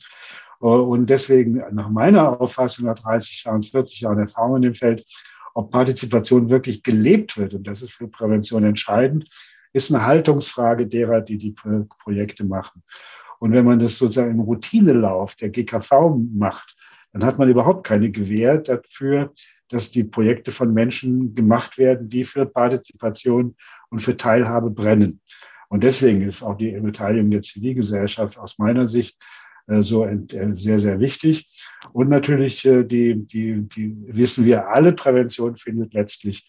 Äh, und deswegen nach meiner Auffassung nach 30 Jahren, 40 Jahren Erfahrung in dem Feld, ob Partizipation wirklich gelebt wird, und das ist für Prävention entscheidend, ist eine Haltungsfrage derer, die die Projekte machen. Und wenn man das sozusagen im Routinelauf der GKV macht, dann hat man überhaupt keine Gewähr dafür, dass die Projekte von Menschen gemacht werden, die für Partizipation und für Teilhabe brennen. Und deswegen ist auch die Beteiligung der Zivilgesellschaft aus meiner Sicht äh, so äh, sehr, sehr wichtig. Und natürlich, äh, die, die, die wissen wir alle, Prävention findet letztlich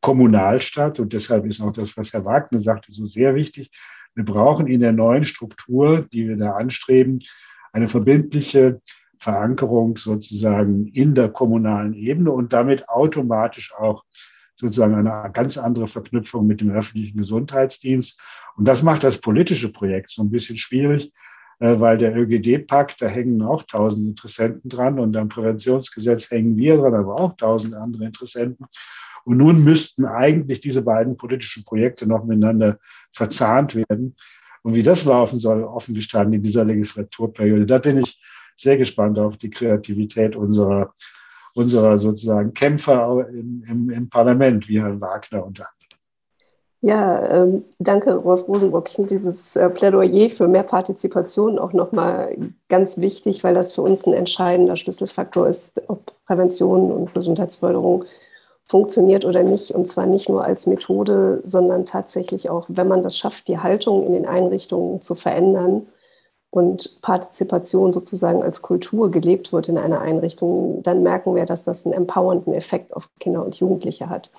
kommunal statt. Und deshalb ist auch das, was Herr Wagner sagte, so sehr wichtig. Wir brauchen in der neuen Struktur, die wir da anstreben, eine verbindliche Verankerung sozusagen in der kommunalen Ebene und damit automatisch auch sozusagen eine ganz andere Verknüpfung mit dem öffentlichen Gesundheitsdienst. Und das macht das politische Projekt so ein bisschen schwierig, äh, weil der ÖGD-Pakt, da hängen auch tausend Interessenten dran und am Präventionsgesetz hängen wir dran, aber auch tausend andere Interessenten. Und nun müssten eigentlich diese beiden politischen Projekte noch miteinander verzahnt werden. Und wie das laufen soll, offen gestanden in dieser Legislaturperiode, da bin ich sehr gespannt auf die Kreativität unserer unserer sozusagen Kämpfer im, im, im Parlament, wie Herr Wagner unter anderem. Ja, ähm, danke, Rolf Rosenbrock. Ich finde dieses äh, Plädoyer für mehr Partizipation auch nochmal ganz wichtig, weil das für uns ein entscheidender Schlüsselfaktor ist, ob Prävention und Gesundheitsförderung funktioniert oder nicht. Und zwar nicht nur als Methode, sondern tatsächlich auch, wenn man das schafft, die Haltung in den Einrichtungen zu verändern und Partizipation sozusagen als Kultur gelebt wird in einer Einrichtung, dann merken wir, dass das einen empowernden Effekt auf Kinder und Jugendliche hat.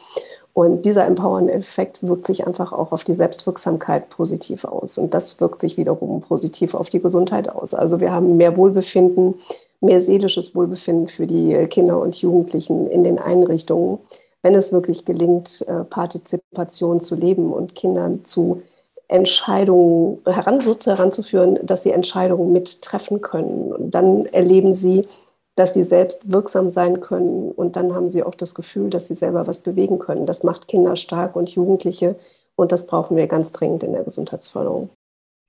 Und dieser empowernde Effekt wirkt sich einfach auch auf die Selbstwirksamkeit positiv aus. Und das wirkt sich wiederum positiv auf die Gesundheit aus. Also wir haben mehr Wohlbefinden, mehr seelisches Wohlbefinden für die Kinder und Jugendlichen in den Einrichtungen, wenn es wirklich gelingt, äh, Partizipation zu leben und Kindern zu Entscheidungen heran, so heranzuführen, dass sie Entscheidungen mittreffen können. Und dann erleben sie, dass sie selbst wirksam sein können und dann haben sie auch das Gefühl, dass sie selber was bewegen können. Das macht Kinder stark und Jugendliche und das brauchen wir ganz dringend in der Gesundheitsförderung.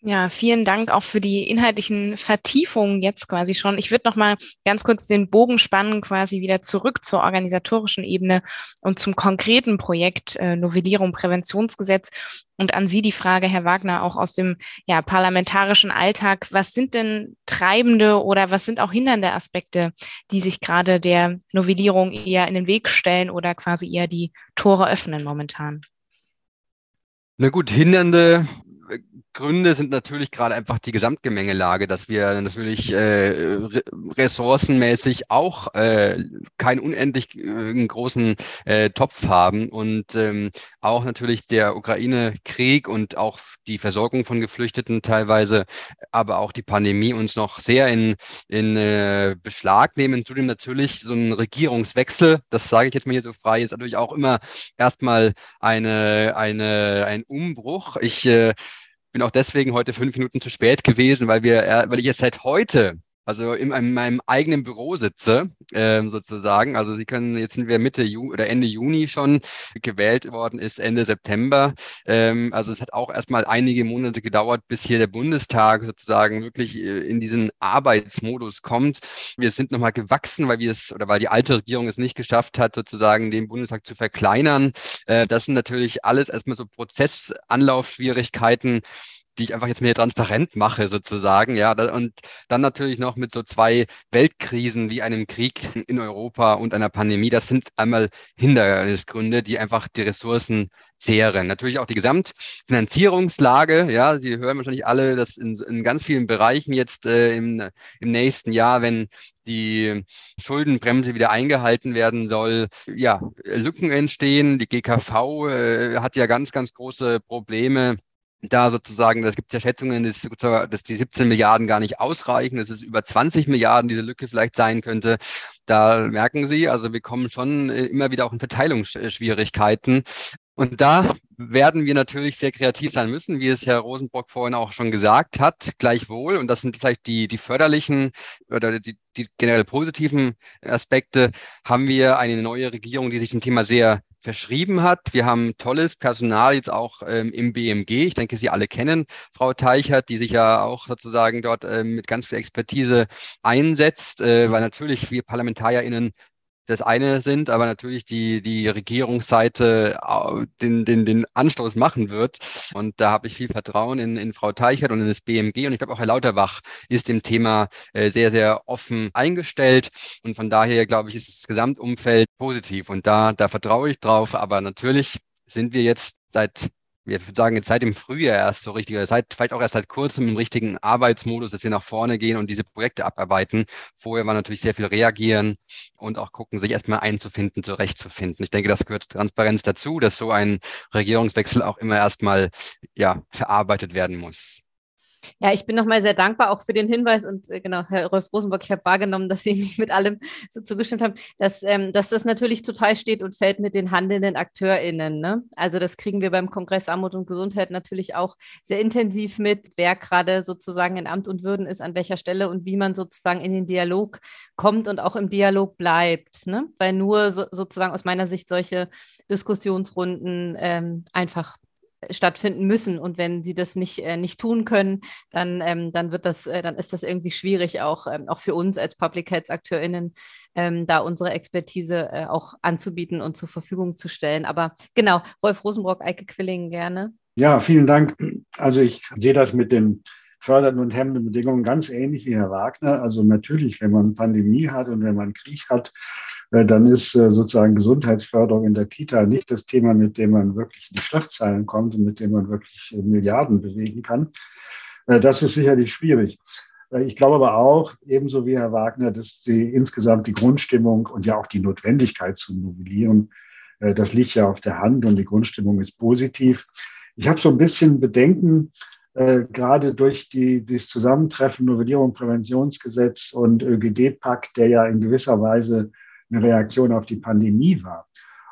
Ja, vielen Dank auch für die inhaltlichen Vertiefungen jetzt quasi schon. Ich würde noch mal ganz kurz den Bogen spannen, quasi wieder zurück zur organisatorischen Ebene und zum konkreten Projekt äh, Novellierung Präventionsgesetz. Und an Sie die Frage, Herr Wagner, auch aus dem ja, parlamentarischen Alltag. Was sind denn treibende oder was sind auch hindernde Aspekte, die sich gerade der Novellierung eher in den Weg stellen oder quasi eher die Tore öffnen momentan? Na gut, hindernde Gründe sind natürlich gerade einfach die Gesamtgemengelage, dass wir natürlich äh, ressourcenmäßig auch äh, keinen unendlich äh, großen äh, Topf haben und ähm, auch natürlich der Ukraine-Krieg und auch die Versorgung von Geflüchteten teilweise, aber auch die Pandemie uns noch sehr in, in äh, Beschlag nehmen. Zudem natürlich so ein Regierungswechsel, das sage ich jetzt mal hier so frei, ist natürlich auch immer erstmal eine, eine, ein Umbruch. Ich äh, bin auch deswegen heute fünf Minuten zu spät gewesen, weil wir, äh, weil ich jetzt seit heute also in, in meinem eigenen Büro sitze, ähm, sozusagen. Also Sie können, jetzt sind wir Mitte Juni oder Ende Juni schon gewählt worden, ist Ende September. Ähm, also es hat auch erstmal einige Monate gedauert, bis hier der Bundestag sozusagen wirklich äh, in diesen Arbeitsmodus kommt. Wir sind nochmal gewachsen, weil wir es oder weil die alte Regierung es nicht geschafft hat, sozusagen den Bundestag zu verkleinern. Äh, das sind natürlich alles erstmal so Prozessanlaufschwierigkeiten die ich einfach jetzt mehr transparent mache sozusagen, ja, und dann natürlich noch mit so zwei Weltkrisen wie einem Krieg in Europa und einer Pandemie. Das sind einmal Hindernisgründe, die einfach die Ressourcen zehren. Natürlich auch die Gesamtfinanzierungslage. Ja, Sie hören wahrscheinlich alle, dass in, in ganz vielen Bereichen jetzt äh, im, im nächsten Jahr, wenn die Schuldenbremse wieder eingehalten werden soll, ja, Lücken entstehen. Die GKV äh, hat ja ganz, ganz große Probleme da sozusagen, das gibt ja Schätzungen, dass, dass die 17 Milliarden gar nicht ausreichen, dass es über 20 Milliarden diese Lücke vielleicht sein könnte. Da merken Sie, also wir kommen schon äh, immer wieder auch in Verteilungsschwierigkeiten. Und da werden wir natürlich sehr kreativ sein müssen, wie es Herr Rosenbrock vorhin auch schon gesagt hat, gleichwohl. Und das sind vielleicht die, die förderlichen oder die, die generell positiven Aspekte, haben wir eine neue Regierung, die sich dem Thema sehr verschrieben hat. Wir haben tolles Personal jetzt auch ähm, im BMG. Ich denke, Sie alle kennen Frau Teichert, die sich ja auch sozusagen dort ähm, mit ganz viel Expertise einsetzt, äh, weil natürlich wir ParlamentarierInnen das eine sind, aber natürlich die, die Regierungsseite den, den, den Anstoß machen wird. Und da habe ich viel Vertrauen in, in Frau Teichert und in das BMG. Und ich glaube, auch Herr Lauterbach ist dem Thema äh, sehr, sehr offen eingestellt. Und von daher, glaube ich, ist das Gesamtumfeld positiv. Und da, da vertraue ich drauf. Aber natürlich sind wir jetzt seit wir sagen jetzt seit dem Frühjahr erst so richtig, oder seit, vielleicht auch erst seit kurzem im richtigen Arbeitsmodus, dass wir nach vorne gehen und diese Projekte abarbeiten. Vorher war natürlich sehr viel reagieren und auch gucken, sich erstmal einzufinden, zurechtzufinden. Ich denke, das gehört Transparenz dazu, dass so ein Regierungswechsel auch immer erstmal ja, verarbeitet werden muss. Ja, ich bin nochmal sehr dankbar auch für den Hinweis und äh, genau, Herr Rolf Rosenbock, ich habe wahrgenommen, dass Sie mich mit allem so zugestimmt haben, dass, ähm, dass das natürlich total steht und fällt mit den handelnden AkteurInnen. Ne? Also das kriegen wir beim Kongress Armut und Gesundheit natürlich auch sehr intensiv mit, wer gerade sozusagen in Amt und Würden ist, an welcher Stelle und wie man sozusagen in den Dialog kommt und auch im Dialog bleibt. Ne? Weil nur so, sozusagen aus meiner Sicht solche Diskussionsrunden ähm, einfach stattfinden müssen. Und wenn sie das nicht, äh, nicht tun können, dann, ähm, dann wird das, äh, dann ist das irgendwie schwierig, auch, ähm, auch für uns als Public Health AkteurInnen, ähm, da unsere Expertise äh, auch anzubieten und zur Verfügung zu stellen. Aber genau, Rolf Rosenbrock, Eike Quilling gerne. Ja, vielen Dank. Also ich sehe das mit den fördernden und hemmenden Bedingungen ganz ähnlich wie Herr Wagner. Also natürlich, wenn man Pandemie hat und wenn man Krieg hat, dann ist äh, sozusagen Gesundheitsförderung in der Kita nicht das Thema, mit dem man wirklich in die Schlachtzeilen kommt und mit dem man wirklich äh, Milliarden bewegen kann. Äh, das ist sicherlich schwierig. Äh, ich glaube aber auch, ebenso wie Herr Wagner, dass die insgesamt die Grundstimmung und ja auch die Notwendigkeit zu novellieren, äh, das liegt ja auf der Hand und die Grundstimmung ist positiv. Ich habe so ein bisschen Bedenken, äh, gerade durch die, das Zusammentreffen Novellierung Präventionsgesetz und ÖGD-Pakt, der ja in gewisser Weise eine Reaktion auf die Pandemie war.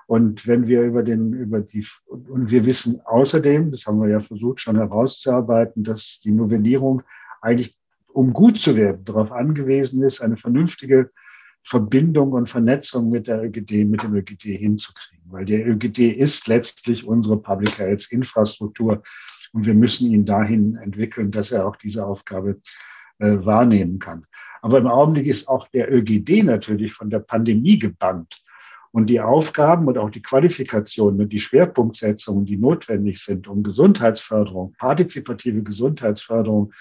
Und wenn wir über den, über die, und wir wissen außerdem, das haben wir ja versucht schon herauszuarbeiten, dass die Novellierung eigentlich, um gut zu werden, darauf angewiesen ist, eine vernünftige Verbindung und Vernetzung mit der ÖGD, mit dem ÖGD hinzukriegen. Weil der ÖGD ist letztlich unsere Public Health Infrastruktur und wir müssen ihn dahin entwickeln, dass er auch diese Aufgabe äh, wahrnehmen kann. Aber im Augenblick ist auch der ÖGD natürlich von der Pandemie gebannt. Und die Aufgaben und auch die Qualifikationen und die Schwerpunktsetzungen, die notwendig sind, um Gesundheitsförderung, partizipative Gesundheitsförderung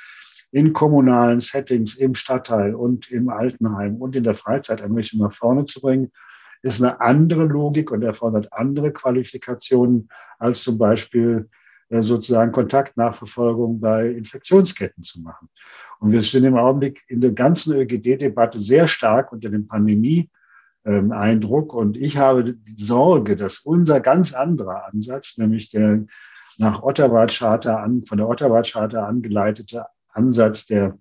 in kommunalen Settings, im Stadtteil und im Altenheim und in der Freizeiteinrichtung nach vorne zu bringen, ist eine andere Logik und erfordert andere Qualifikationen als zum Beispiel äh, sozusagen Kontaktnachverfolgung bei Infektionsketten zu machen. Und wir sind im Augenblick in der ganzen ÖGD-Debatte sehr stark unter dem Pandemie-Eindruck. Und ich habe die Sorge, dass unser ganz anderer Ansatz, nämlich der nach Ottawa-Charta an, von der Ottawa-Charta angeleitete Ansatz der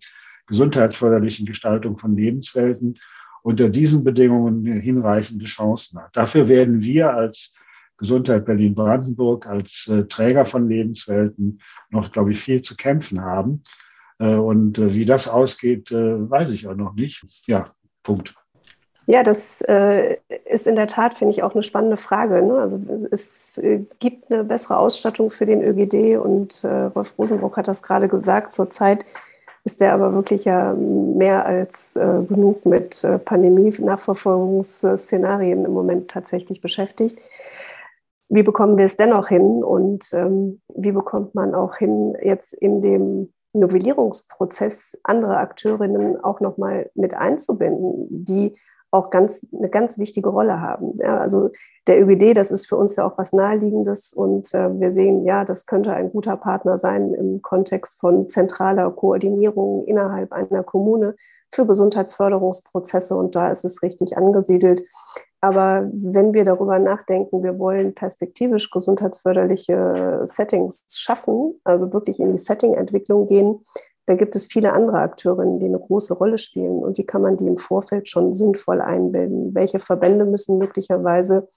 gesundheitsförderlichen Gestaltung von Lebenswelten unter diesen Bedingungen hinreichende Chancen hat. Dafür werden wir als Gesundheit Berlin-Brandenburg, als äh, Träger von Lebenswelten noch, glaube ich, viel zu kämpfen haben. Äh, und äh, wie das ausgeht, äh, weiß ich auch noch nicht. Ja, Punkt. Ja, das ist in der Tat, finde ich, auch eine spannende Frage. Ne? Also es gibt eine bessere Ausstattung für den ÖGD und Rolf Rosenbrock hat das gerade gesagt. Zurzeit ist der aber wirklich ja mehr als genug mit Pandemie-Nachverfolgungsszenarien im Moment tatsächlich beschäftigt. Wie bekommen wir es dennoch hin und ähm, wie bekommt man auch hin, jetzt in dem Novellierungsprozess andere Akteurinnen auch nochmal mit einzubinden, die auch ganz, eine ganz wichtige Rolle haben. Ja, also der ÖGD, das ist für uns ja auch was Naheliegendes und äh, wir sehen, ja, das könnte ein guter Partner sein im Kontext von zentraler Koordinierung innerhalb einer Kommune für Gesundheitsförderungsprozesse und da ist es richtig angesiedelt. Aber wenn wir darüber nachdenken, wir wollen perspektivisch gesundheitsförderliche Settings schaffen, also wirklich in die Setting-Entwicklung gehen, da gibt es viele andere Akteurinnen, die eine große Rolle spielen. Und wie kann man die im Vorfeld schon sinnvoll einbilden? Welche Verbände müssen möglicherweise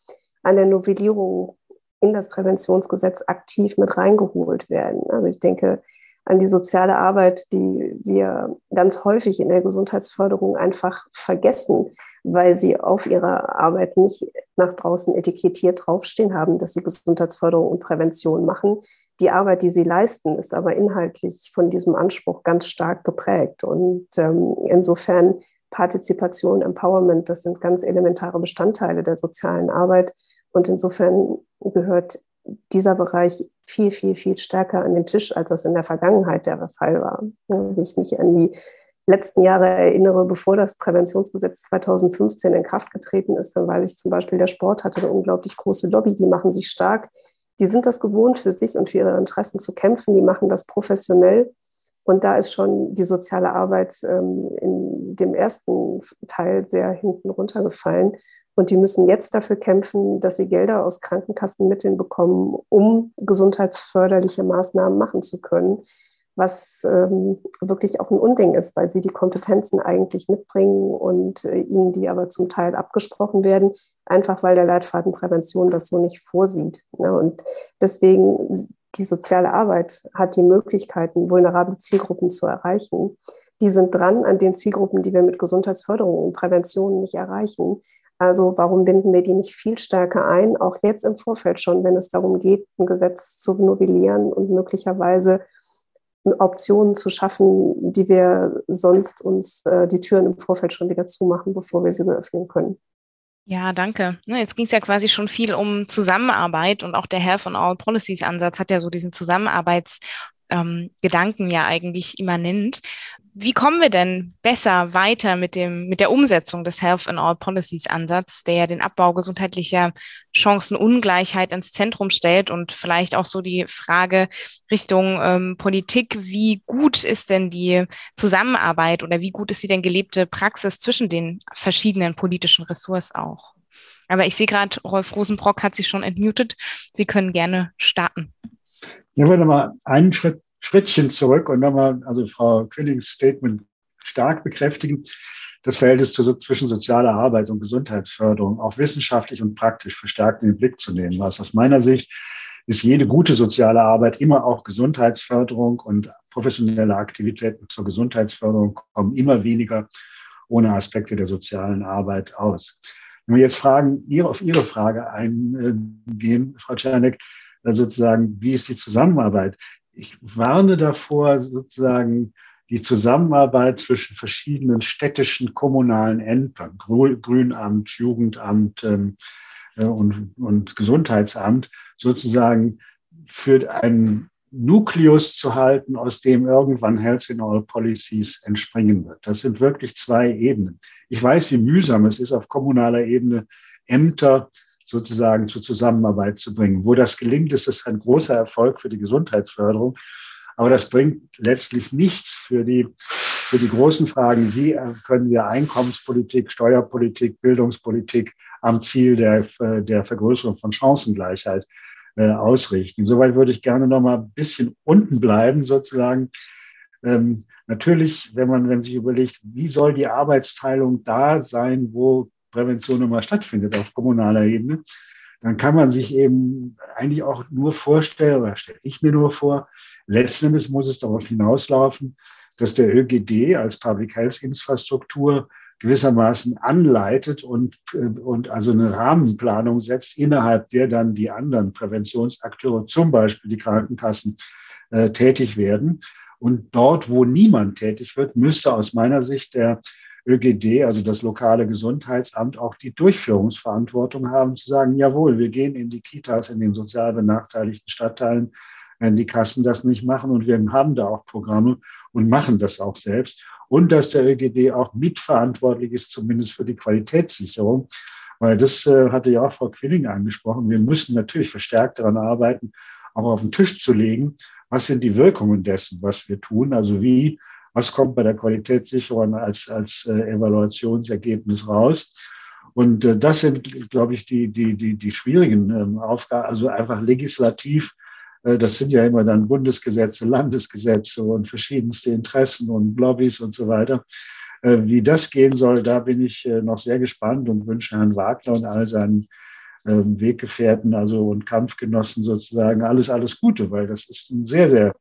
an der Novellierung in das Präventionsgesetz aktiv mit reingeholt werden? Also ich denke an die soziale Arbeit, die wir ganz häufig in der Gesundheitsförderung einfach vergessen, weil sie auf ihrer Arbeit nicht nach draußen etikettiert draufstehen haben, dass sie Gesundheitsförderung und Prävention machen, die Arbeit, die sie leisten, ist aber inhaltlich von diesem Anspruch ganz stark geprägt. Und ähm, insofern Partizipation, Empowerment, das sind ganz elementare Bestandteile der sozialen Arbeit. Und insofern gehört dieser Bereich viel, viel, viel stärker an den Tisch, als das in der Vergangenheit der Fall war. Wenn ich mich an die letzten Jahre erinnere, bevor das Präventionsgesetz 2015 in Kraft getreten ist, dann weil ich zum Beispiel der Sport hatte eine unglaublich große Lobby, die machen sich stark die sind das gewohnt, für sich und für ihre Interessen zu kämpfen. Die machen das professionell. Und da ist schon die soziale Arbeit ähm, in dem ersten Teil sehr hinten runtergefallen. Und die müssen jetzt dafür kämpfen, dass sie Gelder aus Krankenkassenmitteln bekommen, um gesundheitsförderliche Maßnahmen machen zu können, was ähm, wirklich auch ein Unding ist, weil sie die Kompetenzen eigentlich mitbringen und äh, ihnen die aber zum Teil abgesprochen werden, einfach weil der Leitfaden Prävention das so nicht vorsieht. Ne? Und deswegen die soziale Arbeit hat die Möglichkeiten, vulnerable Zielgruppen zu erreichen. Die sind dran an den Zielgruppen, die wir mit Gesundheitsförderung und Prävention nicht erreichen. Also warum binden wir die nicht viel stärker ein, auch jetzt im Vorfeld schon, wenn es darum geht, ein Gesetz zu novellieren und möglicherweise Optionen zu schaffen, die wir sonst uns äh, die Türen im Vorfeld schon wieder zumachen, bevor wir sie geöffnen können. Ja, danke. Ne, jetzt ging es ja quasi schon viel um Zusammenarbeit und auch der Health on All Policies Ansatz hat ja so diesen Zusammenarbeits ähm, Gedanken ja eigentlich immanent. Wie kommen wir denn besser weiter mit dem, mit der Umsetzung des Health in All Policies Ansatz, der ja den Abbau gesundheitlicher Chancenungleichheit ins Zentrum stellt und vielleicht auch so die Frage Richtung ähm, Politik, wie gut ist denn die Zusammenarbeit oder wie gut ist die denn gelebte Praxis zwischen den verschiedenen politischen Ressorts auch? Aber ich sehe gerade, Rolf Rosenbrock hat sich schon entmutet. Sie können gerne starten. Ich würde mal einen Schritt Schrittchen zurück und nochmal, also Frau Königs Statement stark bekräftigen, das Verhältnis zwischen sozialer Arbeit und Gesundheitsförderung auch wissenschaftlich und praktisch verstärkt in den Blick zu nehmen. Was aus meiner Sicht ist jede gute soziale Arbeit immer auch Gesundheitsförderung und professionelle Aktivitäten zur Gesundheitsförderung kommen immer weniger ohne Aspekte der sozialen Arbeit aus. Wenn wir jetzt Fragen, auf Ihre Frage eingehen, Frau Czernek, sozusagen, wie ist die Zusammenarbeit? ich warne davor, sozusagen die Zusammenarbeit zwischen verschiedenen städtischen kommunalen Ämtern, Grünamt, Jugendamt ähm, äh, und, und Gesundheitsamt, sozusagen für einen Nukleus zu halten, aus dem irgendwann Health in All Policies entspringen wird. Das sind wirklich zwei Ebenen. Ich weiß, wie mühsam es ist, auf kommunaler Ebene Ämter sozusagen zur Zusammenarbeit zu bringen. Wo das gelingt, ist das ein großer Erfolg für die Gesundheitsförderung. Aber das bringt letztlich nichts für die, für die großen Fragen, wie können wir Einkommenspolitik, Steuerpolitik, Bildungspolitik am Ziel der, der Vergrößerung von Chancengleichheit äh, ausrichten. Insoweit würde ich gerne noch mal ein bisschen unten bleiben, sozusagen. Ähm, natürlich, wenn man, wenn sich überlegt, wie soll die Arbeitsteilung da sein, wo Prävention immer stattfindet auf kommunaler Ebene, dann kann man sich eben eigentlich auch nur vorstellen, oder stelle ich mir nur vor, letzten Endes muss es darauf hinauslaufen, dass der ÖGD als Public Health Infrastruktur gewissermaßen anleitet und, und also eine Rahmenplanung setzt, innerhalb der dann die anderen Präventionsakteure, zum Beispiel die Krankenkassen, äh, tätig werden. Und dort, wo niemand tätig wird, müsste aus meiner Sicht der ÖGD, also das lokale Gesundheitsamt, auch die Durchführungsverantwortung haben, zu sagen, jawohl, wir gehen in die Kitas in den sozial benachteiligten Stadtteilen, wenn die Kassen das nicht machen. Und wir haben da auch Programme und machen das auch selbst. Und dass der ÖGD auch mitverantwortlich ist, zumindest für die Qualitätssicherung. Weil das äh, hatte ja auch Frau Quilling angesprochen. Wir müssen natürlich verstärkt daran arbeiten, auch auf den Tisch zu legen, was sind die Wirkungen dessen, was wir tun. Also wie was kommt bei der Qualitätssicherung als, als äh, Evaluationsergebnis raus. Und äh, das sind, glaube ich, die, die, die, die schwierigen ähm, Aufgaben, also einfach legislativ. Äh, das sind ja immer dann Bundesgesetze, Landesgesetze und verschiedenste Interessen und Lobbys und so weiter. Äh, wie das gehen soll, da bin ich äh, noch sehr gespannt und wünsche Herrn Wagner und all seinen ähm, Weggefährten also und Kampfgenossen sozusagen alles, alles Gute, weil das ist ein sehr, sehr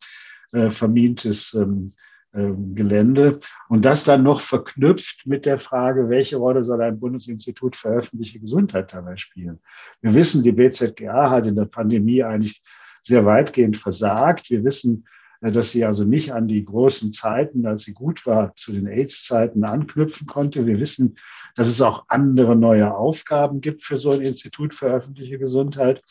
vermintes ähm, Gelände. Und das dann noch verknüpft mit der Frage, welche Rolle soll ein Bundesinstitut für öffentliche Gesundheit dabei spielen? Wir wissen, die BZGA hat in der Pandemie eigentlich sehr weitgehend versagt. Wir wissen, äh, dass sie also nicht an die großen Zeiten, als sie gut war, zu den AIDS-Zeiten anknüpfen konnte. Wir wissen, dass es auch andere neue Aufgaben gibt für so ein Institut für öffentliche Gesundheit.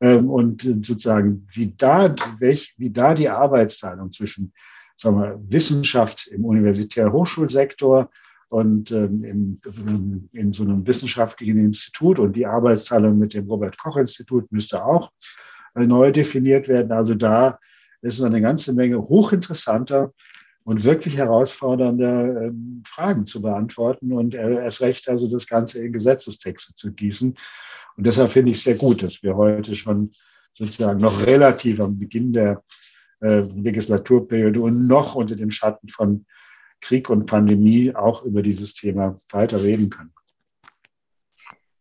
Ähm, und sozusagen, wie da, wie da die Arbeitsteilung zwischen sagen wir, Wissenschaft im universitären Hochschulsektor und ähm, in, in so einem wissenschaftlichen Institut und die Arbeitsteilung mit dem Robert Koch Institut müsste auch äh, neu definiert werden. Also da ist eine ganze Menge hochinteressanter und wirklich herausfordernder ähm, Fragen zu beantworten und äh, erst recht also das Ganze in Gesetzestexte zu gießen. Und deshalb finde ich es sehr gut, dass wir heute schon sozusagen noch relativ am Beginn der äh, Legislaturperiode und noch unter dem Schatten von Krieg und Pandemie auch über dieses Thema weiter reden können.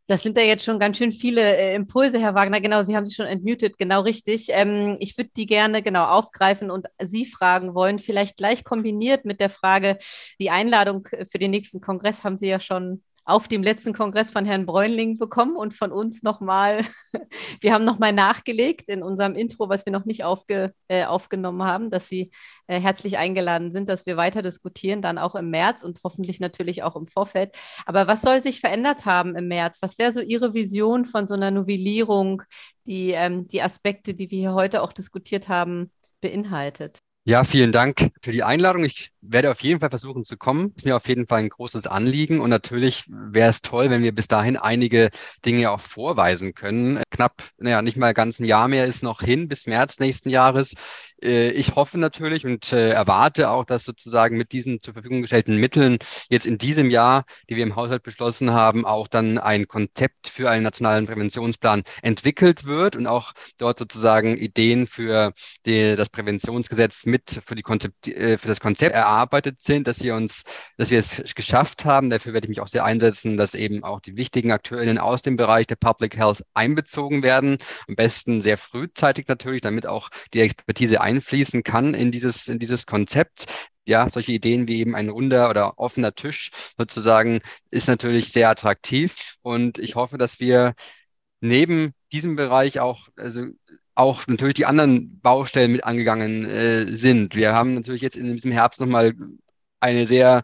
Das sind ja jetzt schon ganz schön viele äh, Impulse, Herr Wagner. Genau, Sie haben sich schon entmutet, genau richtig. Ähm, ich würde die gerne genau aufgreifen und Sie fragen wollen, vielleicht gleich kombiniert mit der Frage, die Einladung für den nächsten Kongress haben Sie ja schon auf dem letzten Kongress von Herrn Bräunling bekommen und von uns nochmal, wir haben nochmal nachgelegt in unserem Intro, was wir noch nicht aufge, äh, aufgenommen haben, dass Sie äh, herzlich eingeladen sind, dass wir weiter diskutieren, dann auch im März und hoffentlich natürlich auch im Vorfeld. Aber was soll sich verändert haben im März? Was wäre so Ihre Vision von so einer Novellierung, die, ähm, die Aspekte, die wir hier heute auch diskutiert haben, beinhaltet. Ja, vielen Dank für die Einladung. Ich werde auf jeden Fall versuchen zu kommen. Ist mir auf jeden Fall ein großes Anliegen. Und natürlich wäre es toll, wenn wir bis dahin einige Dinge auch vorweisen können. Knapp, naja, nicht mal ganz ein Jahr mehr ist noch hin bis März nächsten Jahres. Äh, ich hoffe natürlich und äh, erwarte auch, dass sozusagen mit diesen zur Verfügung gestellten Mitteln jetzt in diesem Jahr, die wir im Haushalt beschlossen haben, auch dann ein Konzept für einen nationalen Präventionsplan entwickelt wird und auch dort sozusagen Ideen für die, das Präventionsgesetz mit für, die Konzept, äh, für das Konzept erarbeitet sind, dass wir uns, dass wir es geschafft haben. Dafür werde ich mich auch sehr einsetzen, dass eben auch die wichtigen AkteurInnen aus dem Bereich der Public Health einbezogen werden. Am besten sehr frühzeitig natürlich, damit auch die Expertise einfließen kann in dieses, in dieses Konzept ja, solche Ideen wie eben ein runder oder offener Tisch sozusagen ist natürlich sehr attraktiv. Und ich hoffe, dass wir neben diesem Bereich auch, also auch natürlich die anderen Baustellen mit angegangen äh, sind. Wir haben natürlich jetzt in diesem Herbst nochmal eine sehr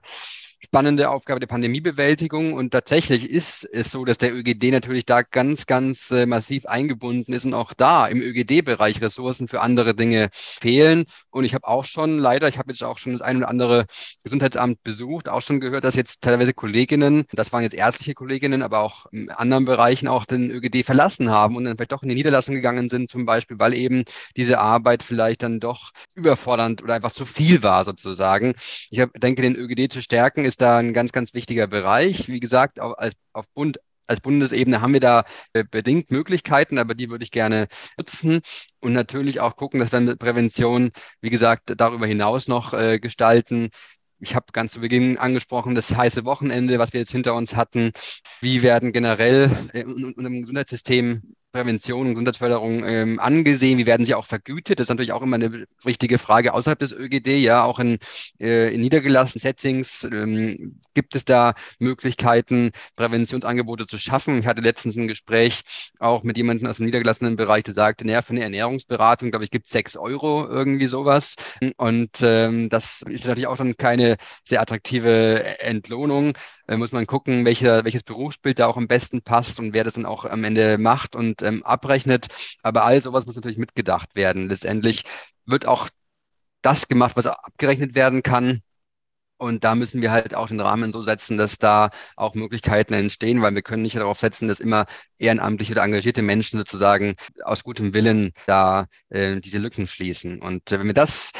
spannende Aufgabe der Pandemiebewältigung. Und tatsächlich ist es so, dass der ÖGD natürlich da ganz, ganz äh, massiv eingebunden ist und auch da im ÖGD-Bereich Ressourcen für andere Dinge fehlen. Und ich habe auch schon, leider, ich habe jetzt auch schon das ein oder andere Gesundheitsamt besucht, auch schon gehört, dass jetzt teilweise Kolleginnen, das waren jetzt ärztliche Kolleginnen, aber auch in anderen Bereichen auch den ÖGD verlassen haben und dann vielleicht doch in die Niederlassung gegangen sind, zum Beispiel, weil eben diese Arbeit vielleicht dann doch überfordernd oder einfach zu viel war, sozusagen. Ich hab, denke, den ÖGD zu stärken ist ist da ein ganz, ganz wichtiger Bereich. Wie gesagt, auf, als, auf Bund, als Bundesebene haben wir da bedingt Möglichkeiten, aber die würde ich gerne nutzen und natürlich auch gucken, dass wir mit Prävention, wie gesagt, darüber hinaus noch äh, gestalten. Ich habe ganz zu Beginn angesprochen, das heiße Wochenende, was wir jetzt hinter uns hatten. Wie werden generell äh, im Gesundheitssystem Prävention und Gesundheitsförderung ähm, angesehen? Wie werden sie auch vergütet? Das ist natürlich auch immer eine wichtige Frage außerhalb des ÖGD, ja, auch in, äh, in niedergelassenen Settings. Ähm, gibt es da Möglichkeiten, Präventionsangebote zu schaffen? Ich hatte letztens ein Gespräch auch mit jemandem aus dem niedergelassenen Bereich, der sagte, naja, für eine Ernährungsberatung, glaube ich, gibt es sechs Euro, irgendwie sowas. Und ähm, das ist natürlich auch dann keine sehr attraktive Entlohnung. Äh, muss man gucken, welche, welches Berufsbild da auch am besten passt und wer das dann auch am Ende macht. Und ähm, abrechnet. Aber all sowas muss natürlich mitgedacht werden. Letztendlich wird auch das gemacht, was abgerechnet werden kann. Und da müssen wir halt auch den Rahmen so setzen, dass da auch Möglichkeiten entstehen, weil wir können nicht darauf setzen, dass immer ehrenamtliche oder engagierte Menschen sozusagen aus gutem Willen da äh, diese Lücken schließen. Und äh, wenn wir das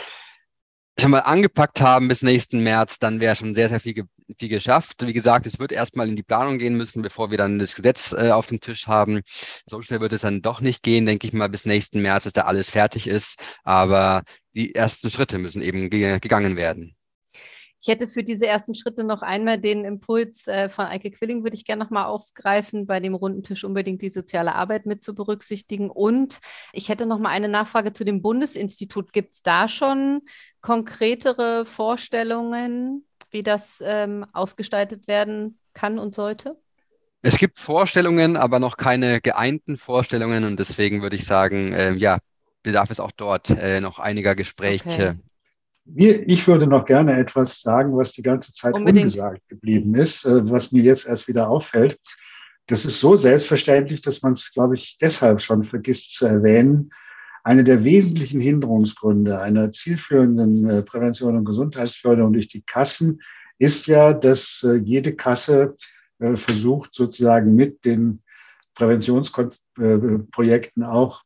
schon mal angepackt haben bis nächsten März, dann wäre schon sehr, sehr viel, viel geschafft. Wie gesagt, es wird erstmal in die Planung gehen müssen, bevor wir dann das Gesetz äh, auf dem Tisch haben. So schnell wird es dann doch nicht gehen, denke ich mal, bis nächsten März, dass da alles fertig ist. Aber die ersten Schritte müssen eben ge gegangen werden. Ich hätte für diese ersten Schritte noch einmal den Impuls äh, von Eike Quilling, würde ich gerne nochmal aufgreifen, bei dem runden Tisch unbedingt die soziale Arbeit mit zu berücksichtigen. Und ich hätte nochmal eine Nachfrage zu dem Bundesinstitut. Gibt es da schon konkretere Vorstellungen, wie das ähm, ausgestaltet werden kann und sollte? Es gibt Vorstellungen, aber noch keine geeinten Vorstellungen und deswegen würde ich sagen, äh, ja, bedarf es auch dort äh, noch einiger Gespräche okay ich würde noch gerne etwas sagen, was die ganze Zeit Unbedingt. ungesagt geblieben ist, äh, was mir jetzt erst wieder auffällt. Das ist so selbstverständlich, dass man es, glaube ich, deshalb schon vergisst zu erwähnen. Eine der wesentlichen Hinderungsgründe einer zielführenden äh, Prävention und Gesundheitsförderung durch die Kassen ist ja, dass äh, jede Kasse versucht, sozusagen mit den Präventionsprojekten auch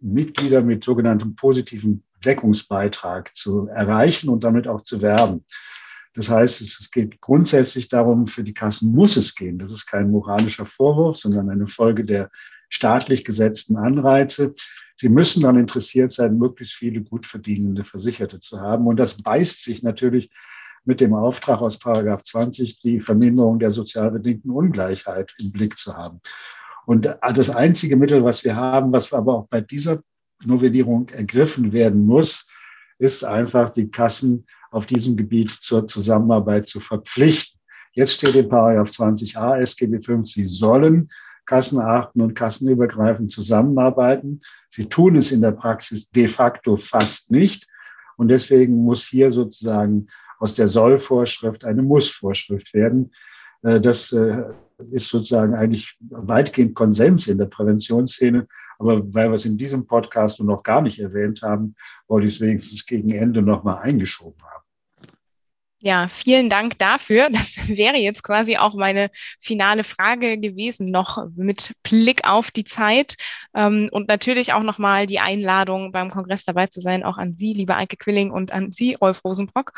Mitglieder mit sogenanntem positiven Deckungsbeitrag zu erreichen und damit auch zu werben. Das heißt, es geht grundsätzlich darum, für die Kassen muss es gehen. Das ist kein moralischer Vorwurf, sondern eine Folge der staatlich gesetzten Anreize. Sie müssen dann interessiert sein, möglichst viele gut verdienende Versicherte zu haben. Und das beißt sich natürlich mit dem Auftrag aus Paragraph 20, die Verminderung der sozial bedingten Ungleichheit im Blick zu haben. Und das einzige Mittel, was wir haben, was aber auch bei dieser Novellierung ergriffen werden muss, ist einfach die Kassen auf diesem Gebiet zur Zusammenarbeit zu verpflichten. Jetzt steht in Paragraph 20a SGB 5, sie sollen kassenarten und kassenübergreifend zusammenarbeiten. Sie tun es in der Praxis de facto fast nicht. Und deswegen muss hier sozusagen aus der Sollvorschrift eine Mussvorschrift werden. Äh, das äh, ist sozusagen eigentlich weitgehend Konsens in der Präventionsszene. Aber weil wir es in diesem Podcast noch gar nicht erwähnt haben, wollte ich es wenigstens gegen Ende nochmal eingeschoben haben. Ja, vielen Dank dafür. Das wäre jetzt quasi auch meine finale Frage gewesen, noch mit Blick auf die Zeit ähm, und natürlich auch nochmal die Einladung beim Kongress dabei zu sein, auch an Sie, liebe Eike Quilling und an Sie, Rolf Rosenbrock.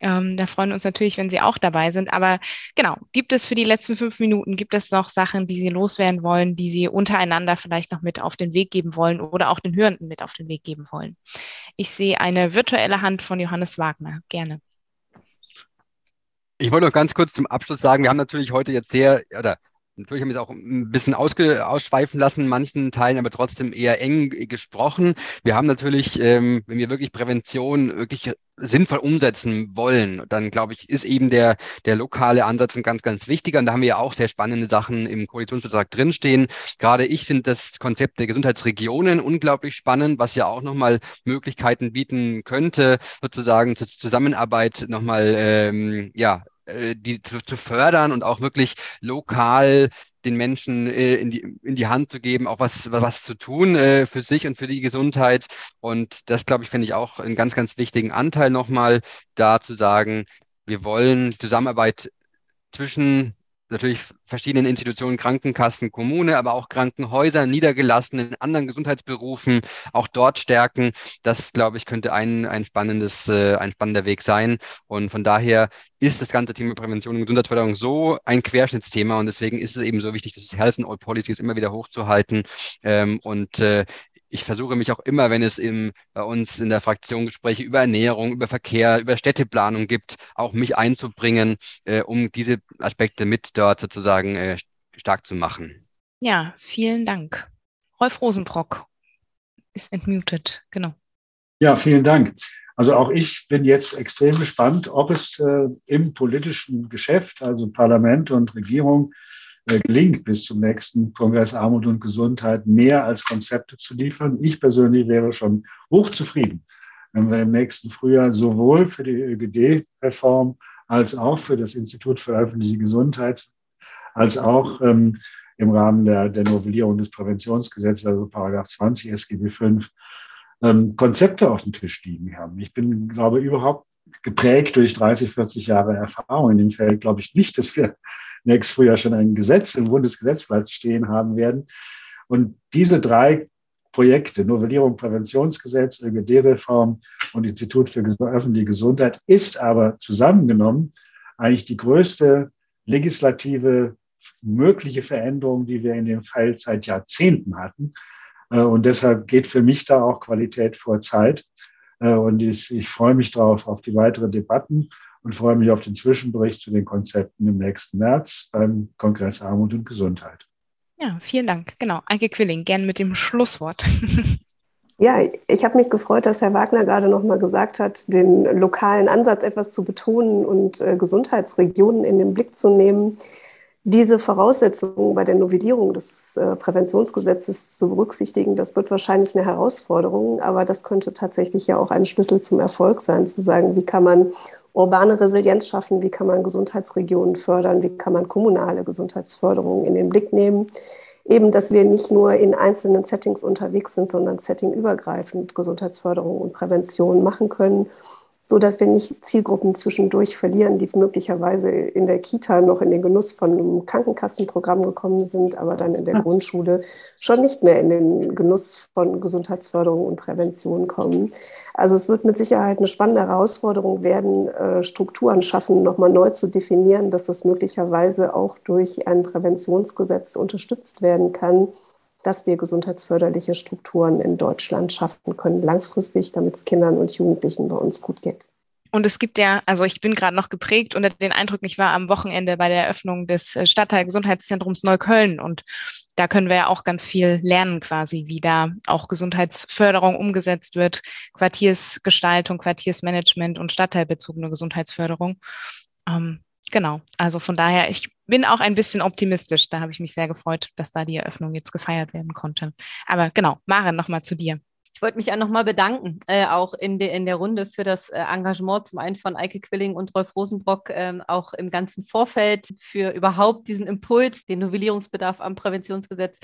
Ähm, da freuen wir uns natürlich, wenn Sie auch dabei sind. Aber genau, gibt es für die letzten fünf Minuten, gibt es noch Sachen, die Sie loswerden wollen, die Sie untereinander vielleicht noch mit auf den Weg geben wollen oder auch den Hörenden mit auf den Weg geben wollen? Ich sehe eine virtuelle Hand von Johannes Wagner. Gerne. Ich wollte noch ganz kurz zum Abschluss sagen, wir haben natürlich heute jetzt sehr, oder Natürlich haben wir es auch ein bisschen ausge, ausschweifen lassen in manchen Teilen, aber trotzdem eher eng gesprochen. Wir haben natürlich, ähm, wenn wir wirklich Prävention wirklich sinnvoll umsetzen wollen, dann glaube ich, ist eben der, der lokale Ansatz ein ganz, ganz wichtiger. Und da haben wir ja auch sehr spannende Sachen im Koalitionsvertrag drinstehen. Gerade ich finde das Konzept der Gesundheitsregionen unglaublich spannend, was ja auch nochmal Möglichkeiten bieten könnte, sozusagen zur Zusammenarbeit nochmal, ähm, ja, äh, die zu, zu, fördern und auch wirklich lokal den Menschen äh, in, die, in die Hand zu geben, auch was, was zu tun äh, für sich und für die Gesundheit. Und das, glaube ich, finde ich auch einen ganz, ganz wichtigen Anteil nochmal, da zu sagen, wir wollen Zusammenarbeit zwischen natürlich verschiedenen Institutionen, Krankenkassen, Kommune, aber auch Krankenhäuser, niedergelassenen, in anderen Gesundheitsberufen, auch dort stärken. Das, glaube ich, könnte ein, ein spannendes, äh, ein spannender Weg sein. Und von daher ist das ganze Thema Prävention und Gesundheitsförderung so ein Querschnittsthema und deswegen ist es eben so wichtig, das Health and All Policies immer wieder hochzuhalten. Ähm, und äh, ich versuche mich auch immer, wenn es im, bei uns in der Fraktion Gespräche über Ernährung, über Verkehr, über Städteplanung gibt, auch mich einzubringen, äh, um diese Aspekte mit dort sozusagen äh, stark zu machen. Ja, vielen Dank. Rolf Rosenbrock ist entmutet, genau. Ja, vielen Dank. Also auch ich bin jetzt extrem gespannt, ob es äh, im politischen Geschäft, also Parlament und Regierung, äh, gelingt, bis zum nächsten Kongress Armut und Gesundheit mehr als Konzepte zu liefern. Ich persönlich wäre schon hochzufrieden, wenn wir im nächsten Frühjahr sowohl für die ÖGD-Reform als auch für das Institut für öffentliche Gesundheit, als auch ähm, im Rahmen der, der Novellierung des Präventionsgesetzes, also Paragraph 20 SGB 5, ähm, Konzepte auf dem Tisch liegen haben. Ich bin, glaube überhaupt geprägt durch 30, 40 Jahre Erfahrung in dem Feld, glaube ich nicht, dass wir nächstes Frühjahr schon ein Gesetz im Bundesgesetzplatz stehen haben werden. Und diese drei Projekte, Novellierung Präventionsgesetz, ÖGD-Reform und Institut für öffentliche Gesundheit, ist aber zusammengenommen eigentlich die größte legislative mögliche Veränderung, die wir in dem Fall seit Jahrzehnten hatten. Äh, und deshalb geht für mich da auch Qualität vor Zeit. Äh, und ich, ich freue mich darauf, auf die weiteren Debatten und freue mich auf den Zwischenbericht zu den Konzepten im nächsten März beim Kongress Armut und Gesundheit. Ja, vielen Dank. Genau, Eike Quilling, gern mit dem Schlusswort. Ja, ich habe mich gefreut, dass Herr Wagner gerade noch mal gesagt hat, den lokalen Ansatz etwas zu betonen und äh, Gesundheitsregionen in den Blick zu nehmen diese Voraussetzungen bei der Novellierung des äh, Präventionsgesetzes zu berücksichtigen, das wird wahrscheinlich eine Herausforderung, aber das könnte tatsächlich ja auch ein Schlüssel zum Erfolg sein, zu sagen, wie kann man urbane Resilienz schaffen, wie kann man Gesundheitsregionen fördern, wie kann man kommunale Gesundheitsförderung in den Blick nehmen. Eben, dass wir nicht nur in einzelnen Settings unterwegs sind, sondern settingübergreifend Gesundheitsförderung und Prävention machen können so dass wir nicht Zielgruppen zwischendurch verlieren, die möglicherweise in der Kita noch in den Genuss von einem Krankenkassenprogramm gekommen sind, aber dann in der Grundschule schon nicht mehr in den Genuss von Gesundheitsförderung und Prävention kommen. Also es wird mit Sicherheit eine spannende Herausforderung werden, äh, Strukturen schaffen, nochmal neu zu definieren, dass das möglicherweise auch durch ein Präventionsgesetz unterstützt werden kann dass wir gesundheitsförderliche Strukturen in Deutschland schaffen können, langfristig, damit es Kindern und Jugendlichen bei uns gut geht. Und es gibt ja, also ich bin gerade noch geprägt unter den Eindruck, ich war am Wochenende bei der Eröffnung des äh, Stadtteilgesundheitszentrums Neukölln und da können wir ja auch ganz viel lernen quasi, wie da auch Gesundheitsförderung umgesetzt wird, Quartiersgestaltung, Quartiersmanagement und stadtteilbezogene Gesundheitsförderung. Ähm, genau, also von daher, ich bin auch ein bisschen optimistisch. Da habe ich mich sehr gefreut, dass da die Eröffnung jetzt gefeiert werden konnte. Aber genau, Maren, nochmal zu dir. Ich wollte mich ja nochmal bedanken, äh, auch in, de, in der Runde für das äh, Engagement zum einen von Eike Quilling und Rolf Rosenbrock, ähm, auch im ganzen Vorfeld für überhaupt diesen Impuls, den Novellierungsbedarf am Präventionsgesetz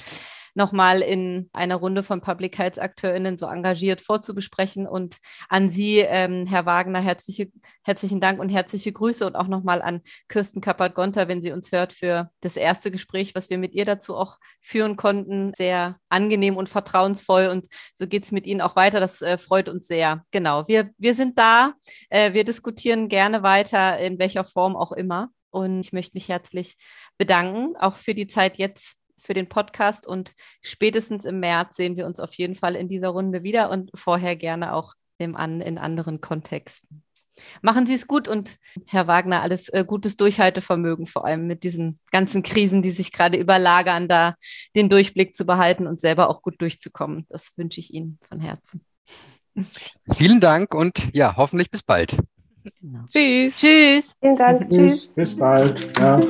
nochmal in einer Runde von Public Health AkteurInnen so engagiert vorzubesprechen. Und an Sie, ähm, Herr Wagner, herzliche, herzlichen Dank und herzliche Grüße und auch nochmal an Kirsten Kappert-Gonter, wenn sie uns hört, für das erste Gespräch, was wir mit ihr dazu auch führen konnten. Sehr angenehm und vertrauensvoll und so geht es mit Ihnen auch weiter. Das äh, freut uns sehr. Genau, wir, wir sind da. Äh, wir diskutieren gerne weiter, in welcher Form auch immer. Und ich möchte mich herzlich bedanken, auch für die Zeit jetzt für den Podcast und spätestens im März sehen wir uns auf jeden Fall in dieser Runde wieder und vorher gerne auch an in anderen Kontexten. Machen Sie es gut und Herr Wagner, alles äh, gutes Durchhaltevermögen, vor allem mit diesen ganzen Krisen, die sich gerade überlagern, da den Durchblick zu behalten und selber auch gut durchzukommen. Das wünsche ich Ihnen von Herzen. Vielen Dank und ja, hoffentlich bis bald. Genau. Tschüss. Tschüss. Vielen Dank. Tschüss. Bis bald. Ja.